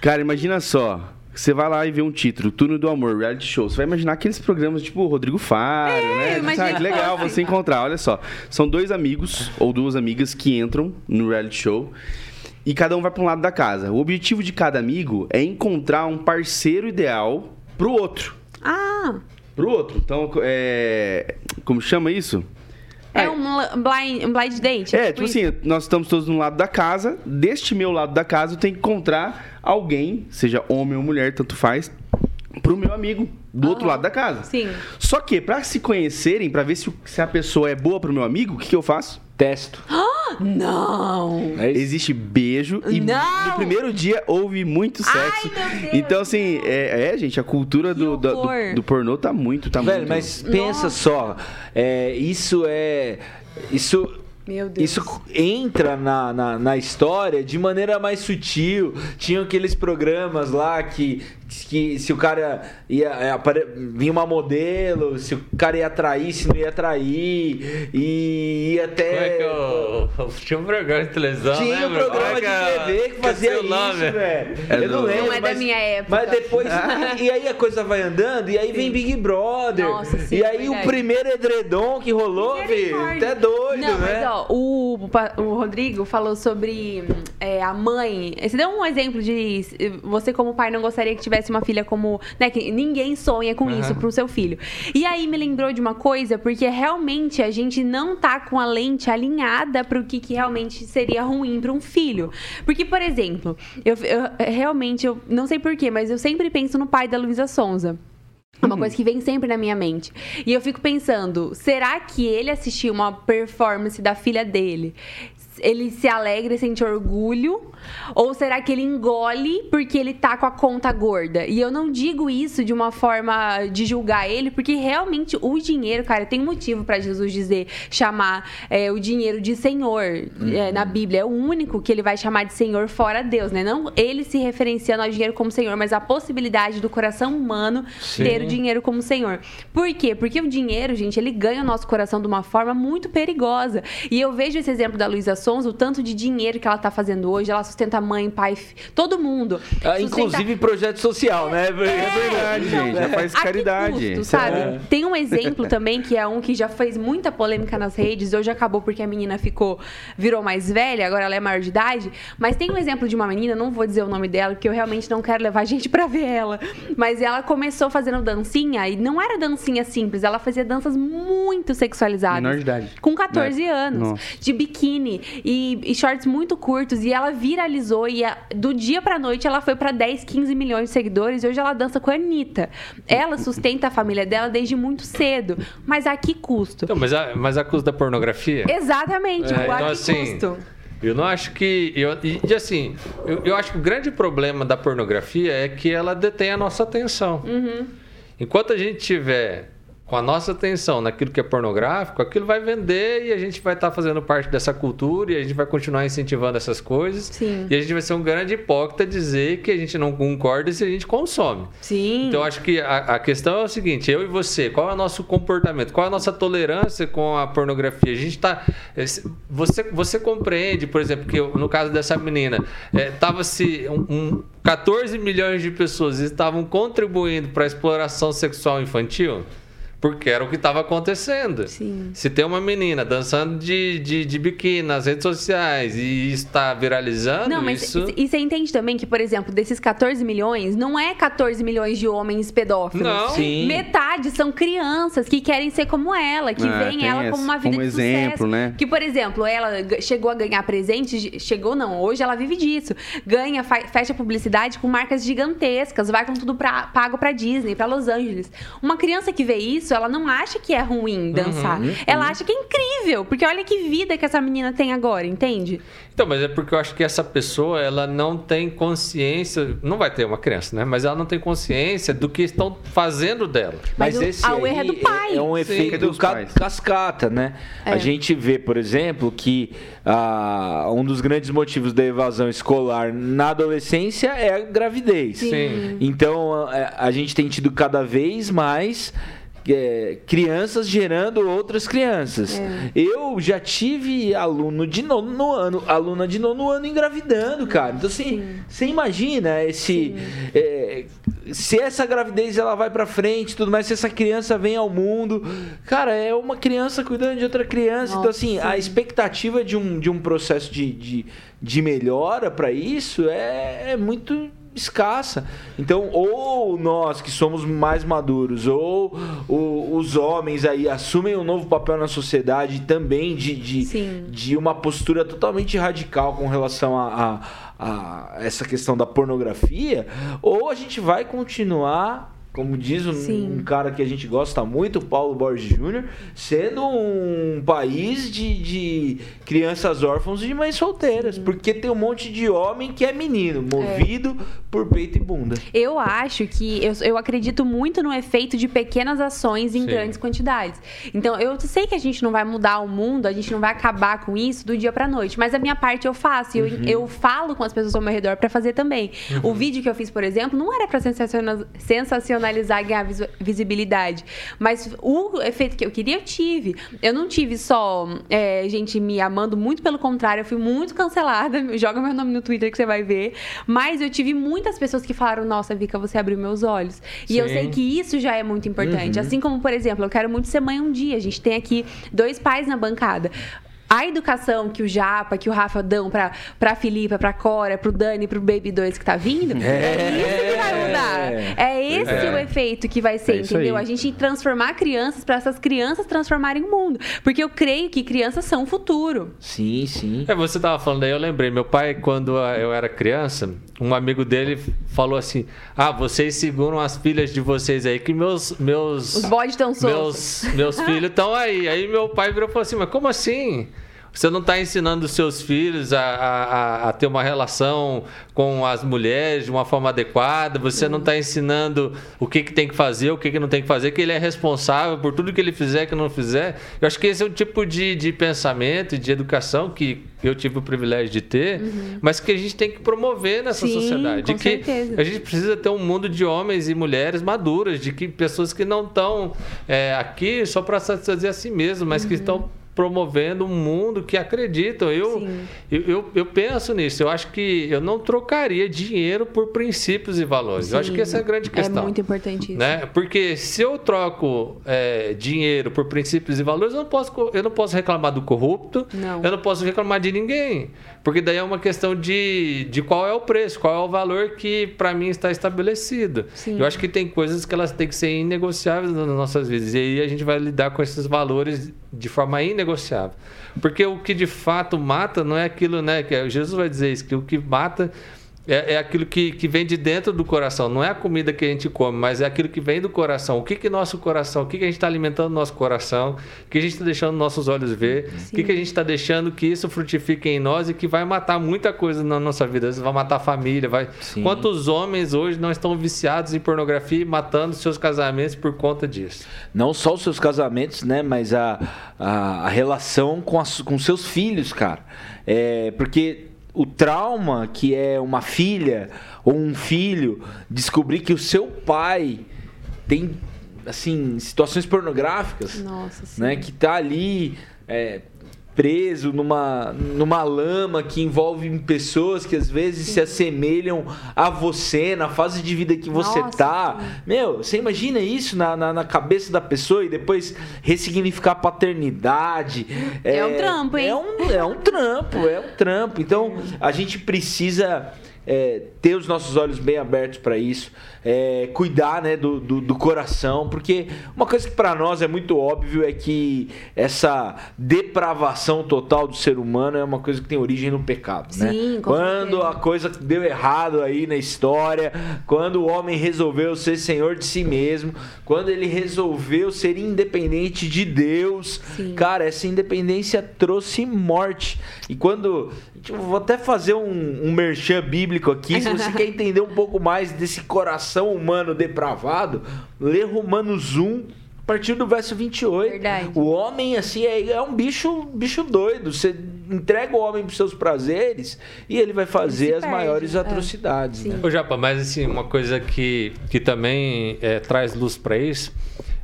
Cara, imagina só. Você vai lá e vê um título, Túnel do Amor, reality show. Você vai imaginar aqueles programas tipo Rodrigo Faro, né? imagina Sabe, que legal assim. você encontrar. Olha só. São dois amigos ou duas amigas que entram no reality show e cada um vai para um lado da casa. O objetivo de cada amigo é encontrar um parceiro ideal pro outro. Ah, Pro outro. Então, é. Como chama isso? é um la- blind, um blind date? É, tipo isso? assim, nós estamos todos no lado da casa. Deste meu lado da casa, eu tenho que encontrar alguém, seja homem ou mulher, tanto faz, pro meu amigo do outro Aham. lado da casa. Sim. Só que, pra se conhecerem, pra ver se, se a pessoa é boa pro meu amigo, o que, que eu faço? Testo. Não. É? Existe beijo e Não! no primeiro dia houve muito Ai, sexo. meu Deus, então, assim, é, é, gente, a cultura do, Que do, do, do pornô tá muito, tá Velho, muito. mas pensa Nossa. só. é, isso é. Isso. Meu Deus. Isso entra na, na, na história de maneira mais sutil. Tinham aqueles programas lá que que se o cara ia é, apare... vinha uma modelo, se o cara ia atrair, se não ia atrair, e ia até. Como é que eu... Tinha um programa de televisão. Tinha um programa é de TV que fazia o isso, velho. É Eu não do- lembro. Não é da mas- minha época. Mas depois. e, e aí a coisa vai andando, e aí vem Big Brother. Nossa, sim, e aí o primeiro edredom que rolou, filho, Misericórdia. até doido, Não, né? mas ó, o, o Rodrigo falou sobre é, a mãe. Você deu um exemplo de você, como pai, não gostaria que tivesse uma filha como. Né, que ninguém sonha com Aham. isso pro seu filho. E aí me lembrou de uma coisa, porque realmente a gente não tá com a lente alinhada pro que, que realmente seria ruim pra um filho. Porque, por exemplo, eu, eu- realmente, eu não sei porquê, mas eu sempre penso no pai da Luísa Sonza. É uma coisa que vem sempre na minha mente. E eu fico pensando, será que ele assistiu uma performance da filha dele? Ele se alegra e sente orgulho? Ou será que ele engole porque ele tá com a conta gorda? E eu não digo isso de uma forma de julgar ele, porque realmente o dinheiro, cara, tem motivo pra Jesus dizer, chamar é, o dinheiro de Senhor é, na Bíblia. É o único que ele vai chamar de Senhor fora Deus, né? Não ele se referenciando ao dinheiro como Senhor, mas a possibilidade do coração humano Sim. ter o dinheiro como Senhor. Por quê? Porque o dinheiro, gente, ele ganha o nosso coração de uma forma muito perigosa. E eu vejo esse exemplo da Luísa Sonza, o tanto de dinheiro que ela tá fazendo hoje, ela sustenta mãe, pai, todo mundo. Ah, Sustenta- Inclusive projeto social, né? É verdade, então, gente. Já faz caridade. custo, é sabe? bom. Tem um exemplo também que é um que já fez muita polêmica nas redes, hoje acabou porque a menina ficou virou mais velha, agora ela é maior de idade, mas tem um exemplo de uma menina, não vou dizer o nome dela, porque eu realmente não quero levar gente pra ver ela, mas ela começou fazendo dancinha e não era dancinha simples, ela fazia danças muito sexualizadas. Menor de idade. Com 14 Né? anos, Nossa. de biquíni e, e shorts muito curtos. E ela viralizou e a- do dia pra noite ela foi pra 10, 15 milhões de seguidores. E hoje ela dança com a Anitta. Ela sustenta a família dela desde muito cedo. Mas a que custo? Então, mas a, mas a custo da pornografia? Exatamente, É, a então, que assim, custo? Eu não acho que. Eu, e assim, eu, eu acho que o grande problema da pornografia é que ela detém a nossa atenção. Uhum. Enquanto a gente tiver com a nossa atenção naquilo que é pornográfico, aquilo vai vender e a gente vai estar fazendo parte dessa cultura e a gente vai continuar incentivando essas coisas. Sim. E a gente vai ser um grande hipócrita dizer que a gente não concorda se a gente consome. Sim. Então, eu acho que a, a questão é o seguinte: eu e você, qual é o nosso comportamento? Qual é a nossa tolerância com a pornografia? A gente tá. Você, você compreende, por exemplo, que eu- no caso dessa menina, estava-se um, um 14 milhões de pessoas estavam contribuindo para a exploração sexual infantil? Porque era o que estava acontecendo. Sim. Se tem uma menina dançando de, de, de biquíni nas redes sociais e está viralizando Não, mas isso. e você entende também que, por exemplo, desses 14 milhões, não é 14 milhões de homens pedófilos. Não. Sim. Metade são crianças que querem ser como ela, que Ah, veem ela como uma vida como de exemplo, sucesso. né? Que, por exemplo, ela chegou a ganhar presente, chegou não, hoje ela vive disso. Ganha, fecha publicidade com marcas gigantescas, vai com tudo pra, pago pra Disney, pra Los Angeles. Uma criança que vê isso, ela não acha que é ruim dançar. Uhum, Ela acha que é incrível, porque olha que vida que essa menina tem agora, entende? Então, mas é porque eu acho que essa pessoa, ela não tem consciência, não vai ter uma criança, né? Mas ela não tem consciência do que estão fazendo dela. Mas o- esse o aí erro é do pai. É um Sim. efeito dos ca- pais. cascata, né? É. A gente vê, por exemplo, que ah, um dos grandes motivos da evasão escolar na adolescência é a gravidez. Sim. Então, a, a gente tem tido cada vez mais é, crianças gerando outras crianças. É. Eu já tive aluno de nono ano, aluna de nono ano engravidando, cara. Então, assim, você imagina esse. é, se essa gravidez ela vai pra frente e tudo mais, se essa criança vem ao mundo, cara, é uma criança cuidando de outra criança. então, assim, Nossa. a expectativa de um, de um processo de, de, de melhora pra isso é, é muito escassa. Então, ou nós que somos mais maduros, ou os homens aí assumem um novo papel na sociedade também de, de, de uma postura totalmente radical com relação a, a- a essa questão da pornografia, ou a gente vai continuar como diz um, Sim. cara que a gente gosta muito, o Paulo Borges Júnior, sendo um país de, de crianças órfãos e de mães solteiras. Porque tem um monte de homem que é menino, movido por peito e bunda. Eu acho que eu, eu acredito muito no efeito de pequenas ações em Sim. grandes quantidades. Então, eu sei que a gente não vai mudar o mundo, a gente não vai acabar com isso do dia pra noite, mas a minha parte eu faço. e Eu, Uhum. eu falo com as pessoas ao meu redor pra fazer também. O vídeo que eu fiz, por exemplo, não era pra sensaciona- sensacionalizar e ganhar visibilidade, mas o efeito que eu queria, eu tive. Eu não tive só é, gente me amando, muito pelo contrário, eu fui muito cancelada. Joga meu nome no Twitter que você vai ver. Mas eu tive muitas pessoas que falaram: Nossa, Vika, você abriu meus olhos. E eu Sim. sei que isso já é muito importante. Assim como, por exemplo, eu quero muito ser mãe um dia. A gente tem aqui dois pais na bancada. A educação que o Japa, que o Rafa dão pra, pra Filipa, pra Cora, pro Dani, pro Baby 2 que tá vindo, é, isso que vai mudar. É esse É. o efeito que vai ser, É entendeu? aí. A gente transformar crianças pra essas crianças transformarem o mundo. Porque eu creio que crianças são o futuro. Sim, sim. É, você tava falando aí, eu lembrei. Meu pai, quando eu era criança, um amigo dele falou assim: Ah, vocês seguram as filhas de vocês aí, que meus. meus Os bodes estão soltos. meus, meus filhos estão aí. Aí meu pai virou e falou assim: Mas como assim? Você não está ensinando os seus filhos a, a, a- ter uma relação com as mulheres de uma forma adequada, você não está ensinando o que, que tem que fazer, o que, que não tem que fazer, que ele é responsável por tudo que ele fizer, que não fizer. Eu acho que esse é o tipo de, de pensamento e de educação que eu tive o privilégio de ter, mas que a gente tem que promover nessa Sim, sociedade. com de que certeza. a gente precisa ter um mundo de homens e mulheres maduras, de que pessoas que não estão é, aqui só para satisfazer a si mesmo, mas que estão promovendo um mundo que acreditam. Eu, Sim. eu, eu, eu penso nisso. Eu acho que eu não trocaria dinheiro por princípios e valores. Eu acho Sim, que essa é a grande questão. É muito importante isso. Né? Porque se eu troco é, dinheiro por princípios e valores, eu não posso, eu não posso reclamar do corrupto, Não. eu não posso reclamar de ninguém. Porque daí é uma questão de, de qual é o preço, qual é o valor que para mim está estabelecido. Sim. Eu acho que tem coisas que elas têm que ser inegociáveis nas nossas vidas. E aí a gente vai lidar com esses valores de forma inegociável. Porque o que de fato mata não é aquilo, né? Que Jesus vai dizer isso, que o que mata é, é aquilo que, que vem de dentro do coração. Não é a comida que a gente come, mas é aquilo que vem do coração. O que que nosso coração, o que, que a gente está alimentando no nosso coração, o que a gente está deixando nossos olhos ver, o que, que a gente está deixando que isso frutifique em nós e que vai matar muita coisa na nossa vida. Vai matar a família, vai. Sim. Quantos homens hoje não estão viciados em pornografia e matando seus casamentos por conta disso? Não só os seus casamentos, né? Mas a, a, a relação com, as, com seus filhos, cara. É, porque o trauma que é uma filha ou um filho descobrir que o seu pai tem, assim, situações pornográficas, Nossa, né? Que tá ali é, preso numa, numa lama que envolve pessoas que às vezes se assemelham a você na fase de vida que você Nossa, tá. sim. Meu, você imagina isso na, na, na cabeça da pessoa e depois ressignificar paternidade. É um trampo, hein? É um, é um trampo, é um trampo. Então a gente precisa é, ter os nossos olhos bem abertos para isso, é, cuidar né, do, do, do coração, porque uma coisa que para nós é muito óbvio é que essa depravação total do ser humano é uma coisa que tem origem no pecado, né? Sim, com Quando certeza. a coisa deu errado aí na história, quando o homem resolveu ser senhor de si mesmo, quando ele resolveu ser independente de Deus, Sim. cara, essa independência trouxe morte. E quando. Tipo, vou até fazer um, um merchan bíblico aqui, se você quer entender um pouco mais desse coração humano depravado, lê Romanos 1. A partir do verso 28. Verdade. O homem, assim, é, é um bicho, bicho doido. Você entrega o homem para seus prazeres e ele vai fazer Ele as perde, maiores é. atrocidades. Sim. né? Ô Japa, mas assim, uma coisa que, que também é, traz luz para isso,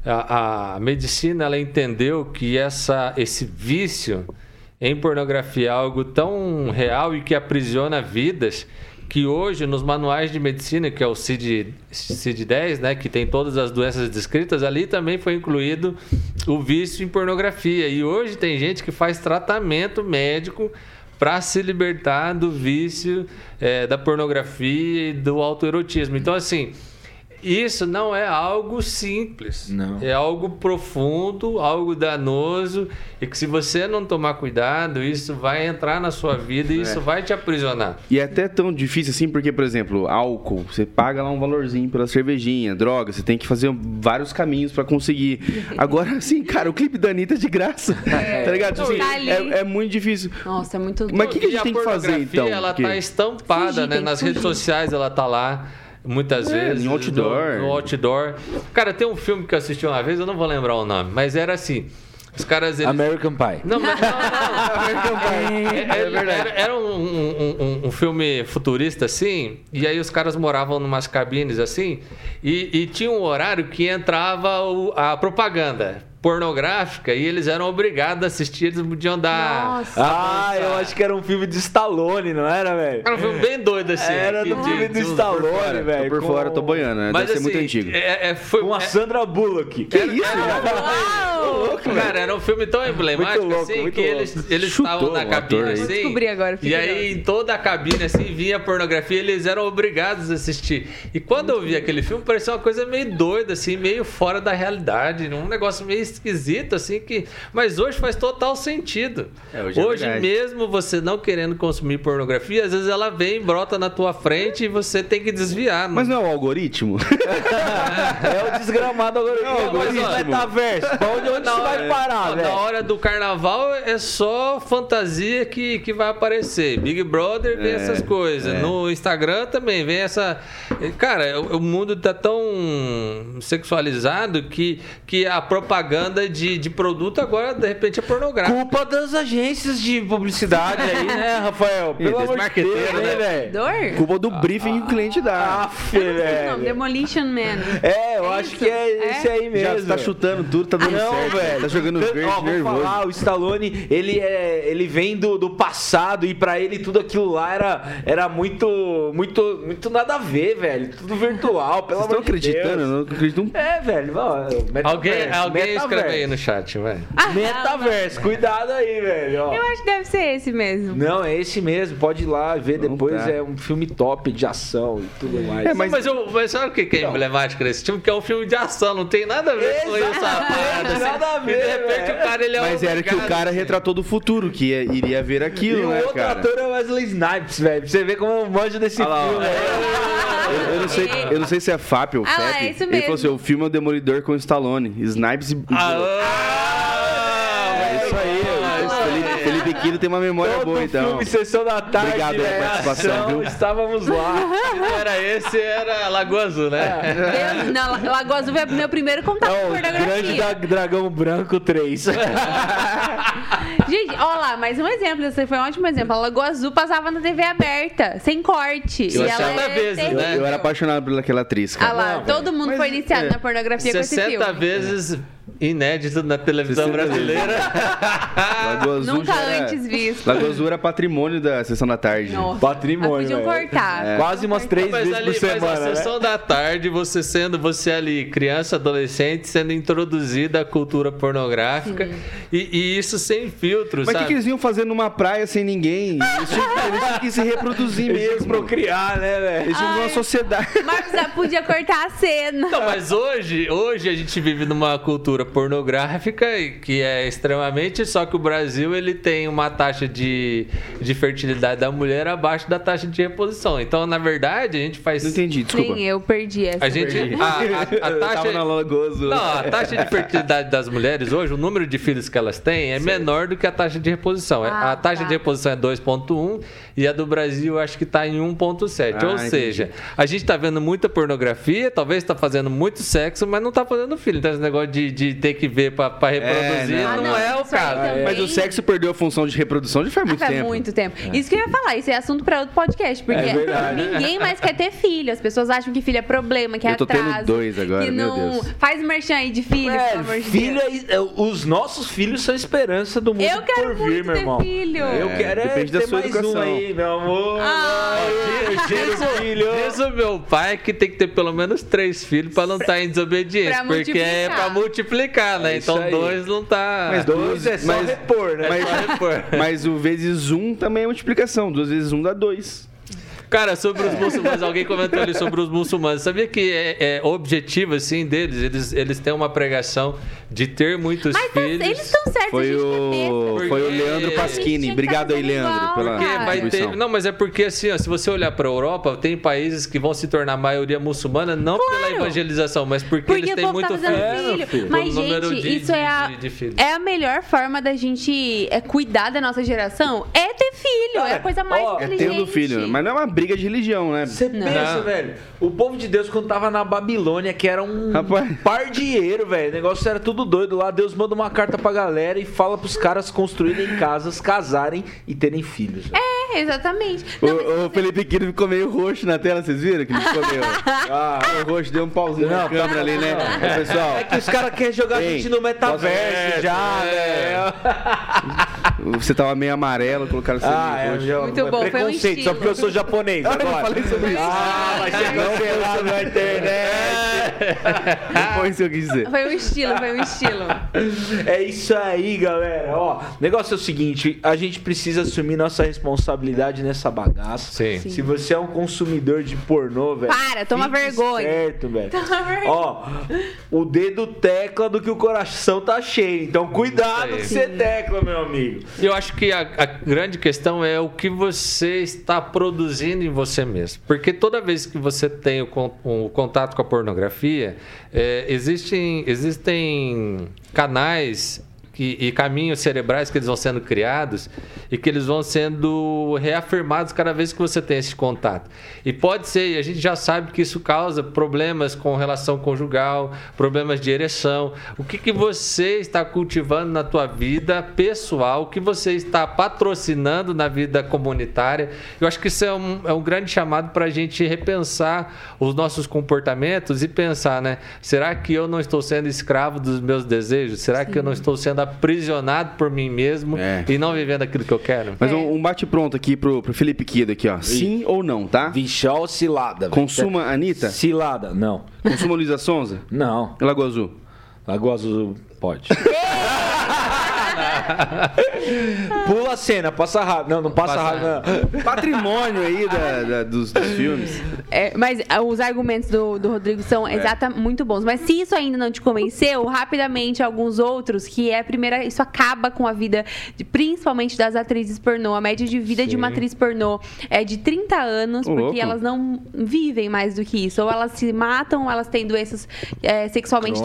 a, a medicina ela entendeu que essa, esse vício em pornografia é algo tão real e que aprisiona vidas que hoje nos manuais de medicina, que é o CID, CID-10, né, que tem todas as doenças descritas, ali também foi incluído o vício em pornografia. E hoje tem gente que faz tratamento médico para se libertar do vício é, da pornografia e do autoerotismo. Então, assim, isso não é algo simples. Não. É algo profundo, algo danoso, e que se você não tomar cuidado, isso vai entrar na sua vida e isso vai te aprisionar. E é até tão difícil assim, porque, por exemplo, álcool, você paga lá um valorzinho pela cervejinha, droga, você tem que fazer vários caminhos pra conseguir. Agora, assim, cara, o clipe da Anitta é de graça. Tá ligado? Assim, Tá é, é muito difícil. Nossa, é muito. Mas o que, que a gente tem que fazer então? Ela Porque- tá estampada, Fugir, né? Nas fugir. redes sociais ela tá lá. Muitas É, vezes. em outdoor. No, no outdoor. Cara, tem um filme que eu assisti uma vez, eu não vou lembrar o nome, mas era assim. Os caras. Eles... American Pie. Não, mas não, não. É, é verdade. Era, era um, um- um- um filme futurista, assim, e aí os caras moravam numas cabines assim, e, e tinha um horário que entrava o- a propaganda pornográfica e eles eram obrigados a assistir, eles podiam dar. Nossa. Ah, eu acho que era um filme de Stallone, não era, velho? Era um filme bem doido, assim. Era de- filme do de uns- Stallone, Tô velho. por com- fora, tô boiando, né? Mas Deve ser assim, muito antigo. É, é, foi, Com a é- Sandra Bullock. Que isso, cara? Uau! Cara, era um filme tão emblemático Muito louco, assim muito que louco. eles eles Chutou estavam na cabine ator aí. assim. Vou descobrir agora, E aí em toda a cabine assim vinha pornografia, eles eram obrigados a assistir. E quando eu vi aquele filme parecia uma coisa meio doida assim, meio fora da realidade, um negócio meio esquisito assim que, mas hoje faz total sentido. É, hoje é verdade. mesmo você não querendo consumir pornografia, às vezes ela vem, brota na tua frente e você tem que desviar. Mas não é o algoritmo? É o desgramado agora. Não, Não, mas algoritmo. metaverso. Pra onde, onde Na isso hora- vai parar, Ó, velho? Na hora do carnaval é só fantasia que, que vai aparecer. Big Brother vem É, essas coisas. é. No Instagram também vem essa. Cara, o, o mundo tá tão sexualizado que, que a propaganda de, de produto agora, de repente, é pornográfica. Culpa das agências de publicidade aí, né, Rafael? Pelo amor de Deus, né, velho? Culpa do briefing que o cliente dá. Aff, o nome, velho. Demolition Man. É, eu É acho isso? que é, É? esse aí mesmo. Já tá chutando tudo, tá dando Não, certo. velho. Tá jogando verde, ó, vou nervoso. falar, o Stallone, ele, é, ele vem do, do passado e pra ele tudo aquilo lá era, era muito, muito, muito nada a ver, velho. Tudo virtual, pelo Vocês estão amor de acreditando? Não acredito um É, velho. ó, Alguém, alguém escreve aí no chat, vai. Ah, Metaverso, cuidado aí, velho. ó. Eu acho que deve ser esse mesmo. Não, é esse mesmo. Pode ir lá ver Não depois. tá. É um filme top de ação e tudo mais. É, Mas, mas- mas, eu, mas sabe o que, que é emblemático desse filme? Que é um filme de ação, não tem nada a ver com isso. Exatamente, nada a E ver, de repente velho. o cara ele é Mas era que o cara assim. retratou do futuro, que ia- iria ver E aquilo, o né, outro cara? ator é o Wesley Snipes, velho. Pra você ver como eu manjo desse Olha lá, filme. velho. Eu, eu não sei, eu não sei se é FAP ou Ah FAP. é isso Ele falou mesmo. assim: o filme é o Demolidor com Stallone. Snipes e. Ah, é isso aí. Ah, Quino tem uma memória Todo boa, então. filme, sessão da tarde, Obrigado pela velho. participação, Ação, viu? Estávamos lá. Era esse, era Lagoa Azul, né? Eu- não, La- Lagoa Azul foi meu primeiro contato com Não, Grande pornografia. da- Dragão Branco 3. Gente, ó lá, mais um exemplo. Esse foi um ótimo exemplo. A Lagoa Azul passava na TV aberta, sem corte. Eu e ela é vezes, terrível. né? Eu era apaixonado por aquela atriz, Ah cara. lá, Não, todo mundo foi iniciado é, na pornografia com esse 60 filme. vezes inédito na televisão 60 vezes. brasileira. Lagoa Azul Nunca já era- antes visto. Lagoa Azul era patrimônio da sessão da tarde. Nossa. Patrimônio, Mas podiam cortar. É. Quase umas três Mas vezes ali, por mas a semana, né? sessão da tarde, você sendo, você ali, criança, adolescente, sendo introduzida à cultura pornográfica. E, e isso sem filtro, Mas o que, eles iam fazer numa praia sem ninguém? Eles tinham, eles tinham que se reproduzir Eles mesmo. procriar, né, velho? Eles tinham uma sociedade. Marcos já podia cortar a cena. Não, mas hoje, hoje a gente vive numa cultura pornográfica e que é extremamente, só que o Brasil ele tem uma taxa de, de fertilidade da mulher abaixo da taxa de reposição. Então, na verdade, a gente faz Não entendi, desculpa. Nem eu perdi essa. a gente a, a- a taxa. Não, a taxa de fertilidade das mulheres hoje, o número de filhos que elas têm é menor do que a taxa de reposição. Ah, a taxa tá. de reposição é 2,1 e a do Brasil acho que está em 1,7. Ah, Ou entendi. seja, a gente está vendo muita pornografia, talvez está fazendo muito sexo, mas não está fazendo filho. Então esse negócio de, de ter que ver para reproduzir não. não, Ah, não, é o caso. também. Mas o sexo perdeu a função de reprodução já faz Ah, muito faz tempo. muito tempo. Isso que eu ia falar, isso é assunto pra outro podcast, porque É ninguém mais quer ter filho. As pessoas acham que filho é problema, que é Eu tô tendo atraso. dois agora, que meu não... Deus. Faz merchan aí de filho, pelo Velho, amor de filho Deus. é- é- os nossos filhos são a esperança do mundo Eu quero por vir, muito meu ter irmão. filho. Eu É, quero é depende da sua mais educação. um aí, meu amor. Ah. Giro, filho. Diz o meu pai que tem que ter pelo menos três filhos para não estar em desobediência. Pra porque é para multiplicar, né? É então aí. dois não tá. Mas Dois é só Mas- repor, né? Mas, Só repor. mas o vezes um também é multiplicação. Duas vezes um dá dois. Cara, sobre os muçulmanos, alguém comentou ali sobre os muçulmanos. Sabia que é, é objetivo, assim, deles? Eles, eles têm uma pregação de ter muitos Mas tá- filhos. eles estão certos, a Foi gente o, é besta. foi o Porque- Leandro A Pasquini. Obrigado tá aí, Leandro, igual, pela Porque vai contribuição. ter, não, mas é porque assim, ó, se você olhar para a Europa, tem países que vão se tornar maioria muçulmana não pela Claro. evangelização, mas porque, Porque eles têm tá muito fazendo filho. filho. Mas, gente, de- isso é a, de- de filhos. é a melhor forma da gente é, cuidar da nossa geração. É ter filho. é a coisa mais ó, é É inteligente. tendo filho. Mas não é uma briga de religião, né? Você pensa, Não. velho. O povo de Deus, quando tava na Babilônia, que era um Rapaz. par de dinheiro, velho. O negócio era tudo doido lá. Deus manda uma carta pra galera e fala pros caras construírem casas, casarem e terem filhos. É, exatamente. Não, mas O, o Felipe Quino ficou meio roxo na tela, vocês viram que ele ficou meio. Ah, o roxo deu um pauzinho na Não, câmera ali, né? Ô, pessoal, É que os caras querem jogar a Ei, gente no metaverso é, já, é. velho. você tava meio amarelo, colocaram você Ah, meio é, roxo. Muito bom, foi um preconceito, só porque eu sou japonês eu agora. falei sobre isso. Ah, vai ser cancelado na internet. Não foi isso que eu quis dizer. Foi um estilo, foi um estilo. É isso aí, galera. Ó, o negócio é o seguinte: a gente precisa assumir nossa responsabilidade nessa bagaça. Sim. Sim. Se você é um consumidor de pornô, velho. Para, toma vergonha. Certo, velho. Toma vergonha. Ó, o dedo tecla do que o coração tá cheio. Então, cuidado que você tecla, meu amigo. Eu acho que a, a grande questão é o que você está produzindo em você mesmo. Porque toda vez que você tem o, con- o contato com a pornografia, é, existem, existem canais que- e caminhos cerebrais que eles vão sendo criados e que eles vão sendo reafirmados cada vez que você tem esse contato. E pode ser, e a gente já sabe que isso causa problemas com relação conjugal, problemas de ereção. O que, que você está cultivando na tua vida pessoal, o que você está patrocinando na vida comunitária. Eu acho que isso é um, é um grande chamado para a gente repensar os nossos comportamentos e pensar, né? Será que eu não estou sendo escravo dos meus desejos? Será que eu não estou sendo aprisionado por mim mesmo É. e não vivendo aquilo que eu quero? Mas É. um, bate-pronto aqui pro, pro Felipe Kido aqui, ó. Sim ou não, tá? Ó, cilada. velho. Consuma a Anitta? Cilada, não. Consuma Luísa Sonza? Não. E Lagoa Azul? Lagoa Azul pode. Pula a cena, passa rápido. Não, não passa, Passa rápido, não. Patrimônio aí da- da- dos, dos filmes. É, mas ah, os argumentos do, do Rodrigo são exata, muito bons. Mas se isso ainda não te convenceu, rapidamente alguns outros, que é a primeira. Isso acaba com a vida, de- principalmente das atrizes pornô. A média de vida de uma Sim. atriz pornô é de 30 anos, Ô, porque louco. elas não vivem mais do que isso. Ou elas se matam, ou elas têm doenças é, sexualmente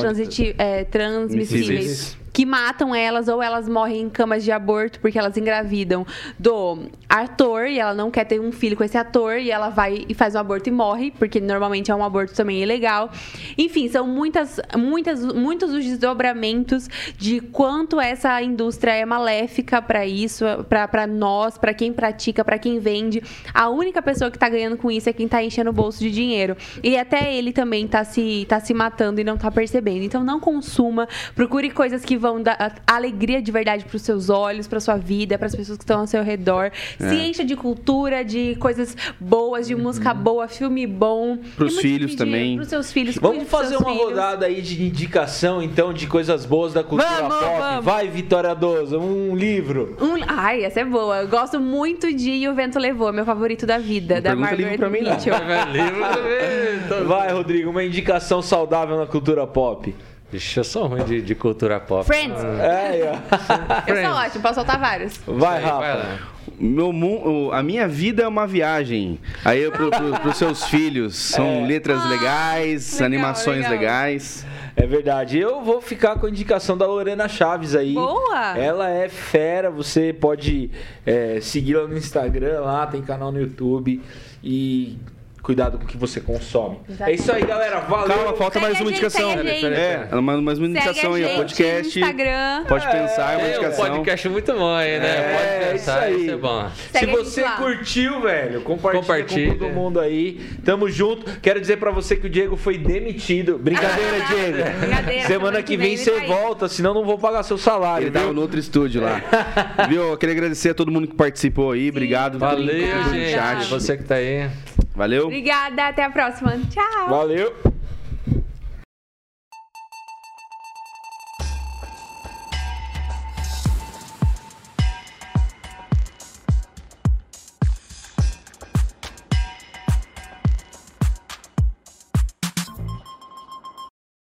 é, transmissíveis Transmissíveis. Que matam elas ou elas morrem em camas de aborto porque elas engravidam do ator e ela não quer ter um filho com esse ator e ela vai e faz um aborto e morre, porque normalmente é um aborto também ilegal. Enfim, são muitas, muitas, muitos os desdobramentos de quanto essa indústria é maléfica para isso, para nós, para quem pratica, para quem vende. A única pessoa que tá ganhando com isso é quem tá enchendo o bolso de dinheiro. E até ele também tá se, tá se matando e não tá percebendo. Então não consuma, procure coisas que vão dar alegria de verdade pros seus olhos, pra sua vida, pras pessoas que estão ao seu redor. Se encha de cultura, de coisas boas, de música boa, filme bom. Pros E muito filhos também. Pros seus filhos. Vamos fazer uma filhos. rodada aí de indicação, então, de coisas boas da cultura Vamos, pop. vamos. Vai, Vitória Doza, um livro. Um- ai, essa é boa. Eu gosto muito de E o Vento Levou, meu favorito da vida, Não da Margaret livro pra mim, não. Mitchell. Vai, Rodrigo, uma indicação saudável na cultura pop. Ixi, eu sou ruim de, de cultura pop. Friends. É, ó. Eu sou ótimo, posso soltar vários. Vai, Aí, vai Rafa. lá. Meu mu- o- a minha vida é uma viagem. Aí eu, pro, pro, pros seus filhos são letras legais, legal, animações legal. legais. É verdade. Eu vou ficar com a indicação da Lorena Chaves aí. Boa! Ela é fera. Você pode é, segui-la no Instagram lá, tem canal no YouTube. E cuidado com o que você consome. Exatamente. É isso aí, galera. Valeu. Calma, falta Segue mais uma gente, indicação. É, ela manda mais uma indicação aí, Podcast. Instagram. Pode pensar, é uma Tem um indicação. podcast muito bom aí, né? É, Pode isso pensar, aí. isso é bom. Se Segue você curtiu, velho, compartilha, Compartilha. com todo mundo aí. Tamo junto. Quero dizer pra você que o Diego foi demitido. Brincadeira, Diego. Brincadeira, Semana que vem você tá aí. volta, senão não vou pagar seu salário, Ele tava no outro estúdio lá. Viu? Eu queria agradecer a todo mundo que participou aí. Obrigado. Valeu, gente. Você que tá aí. Valeu. Obrigada, até a próxima. Tchau. Valeu.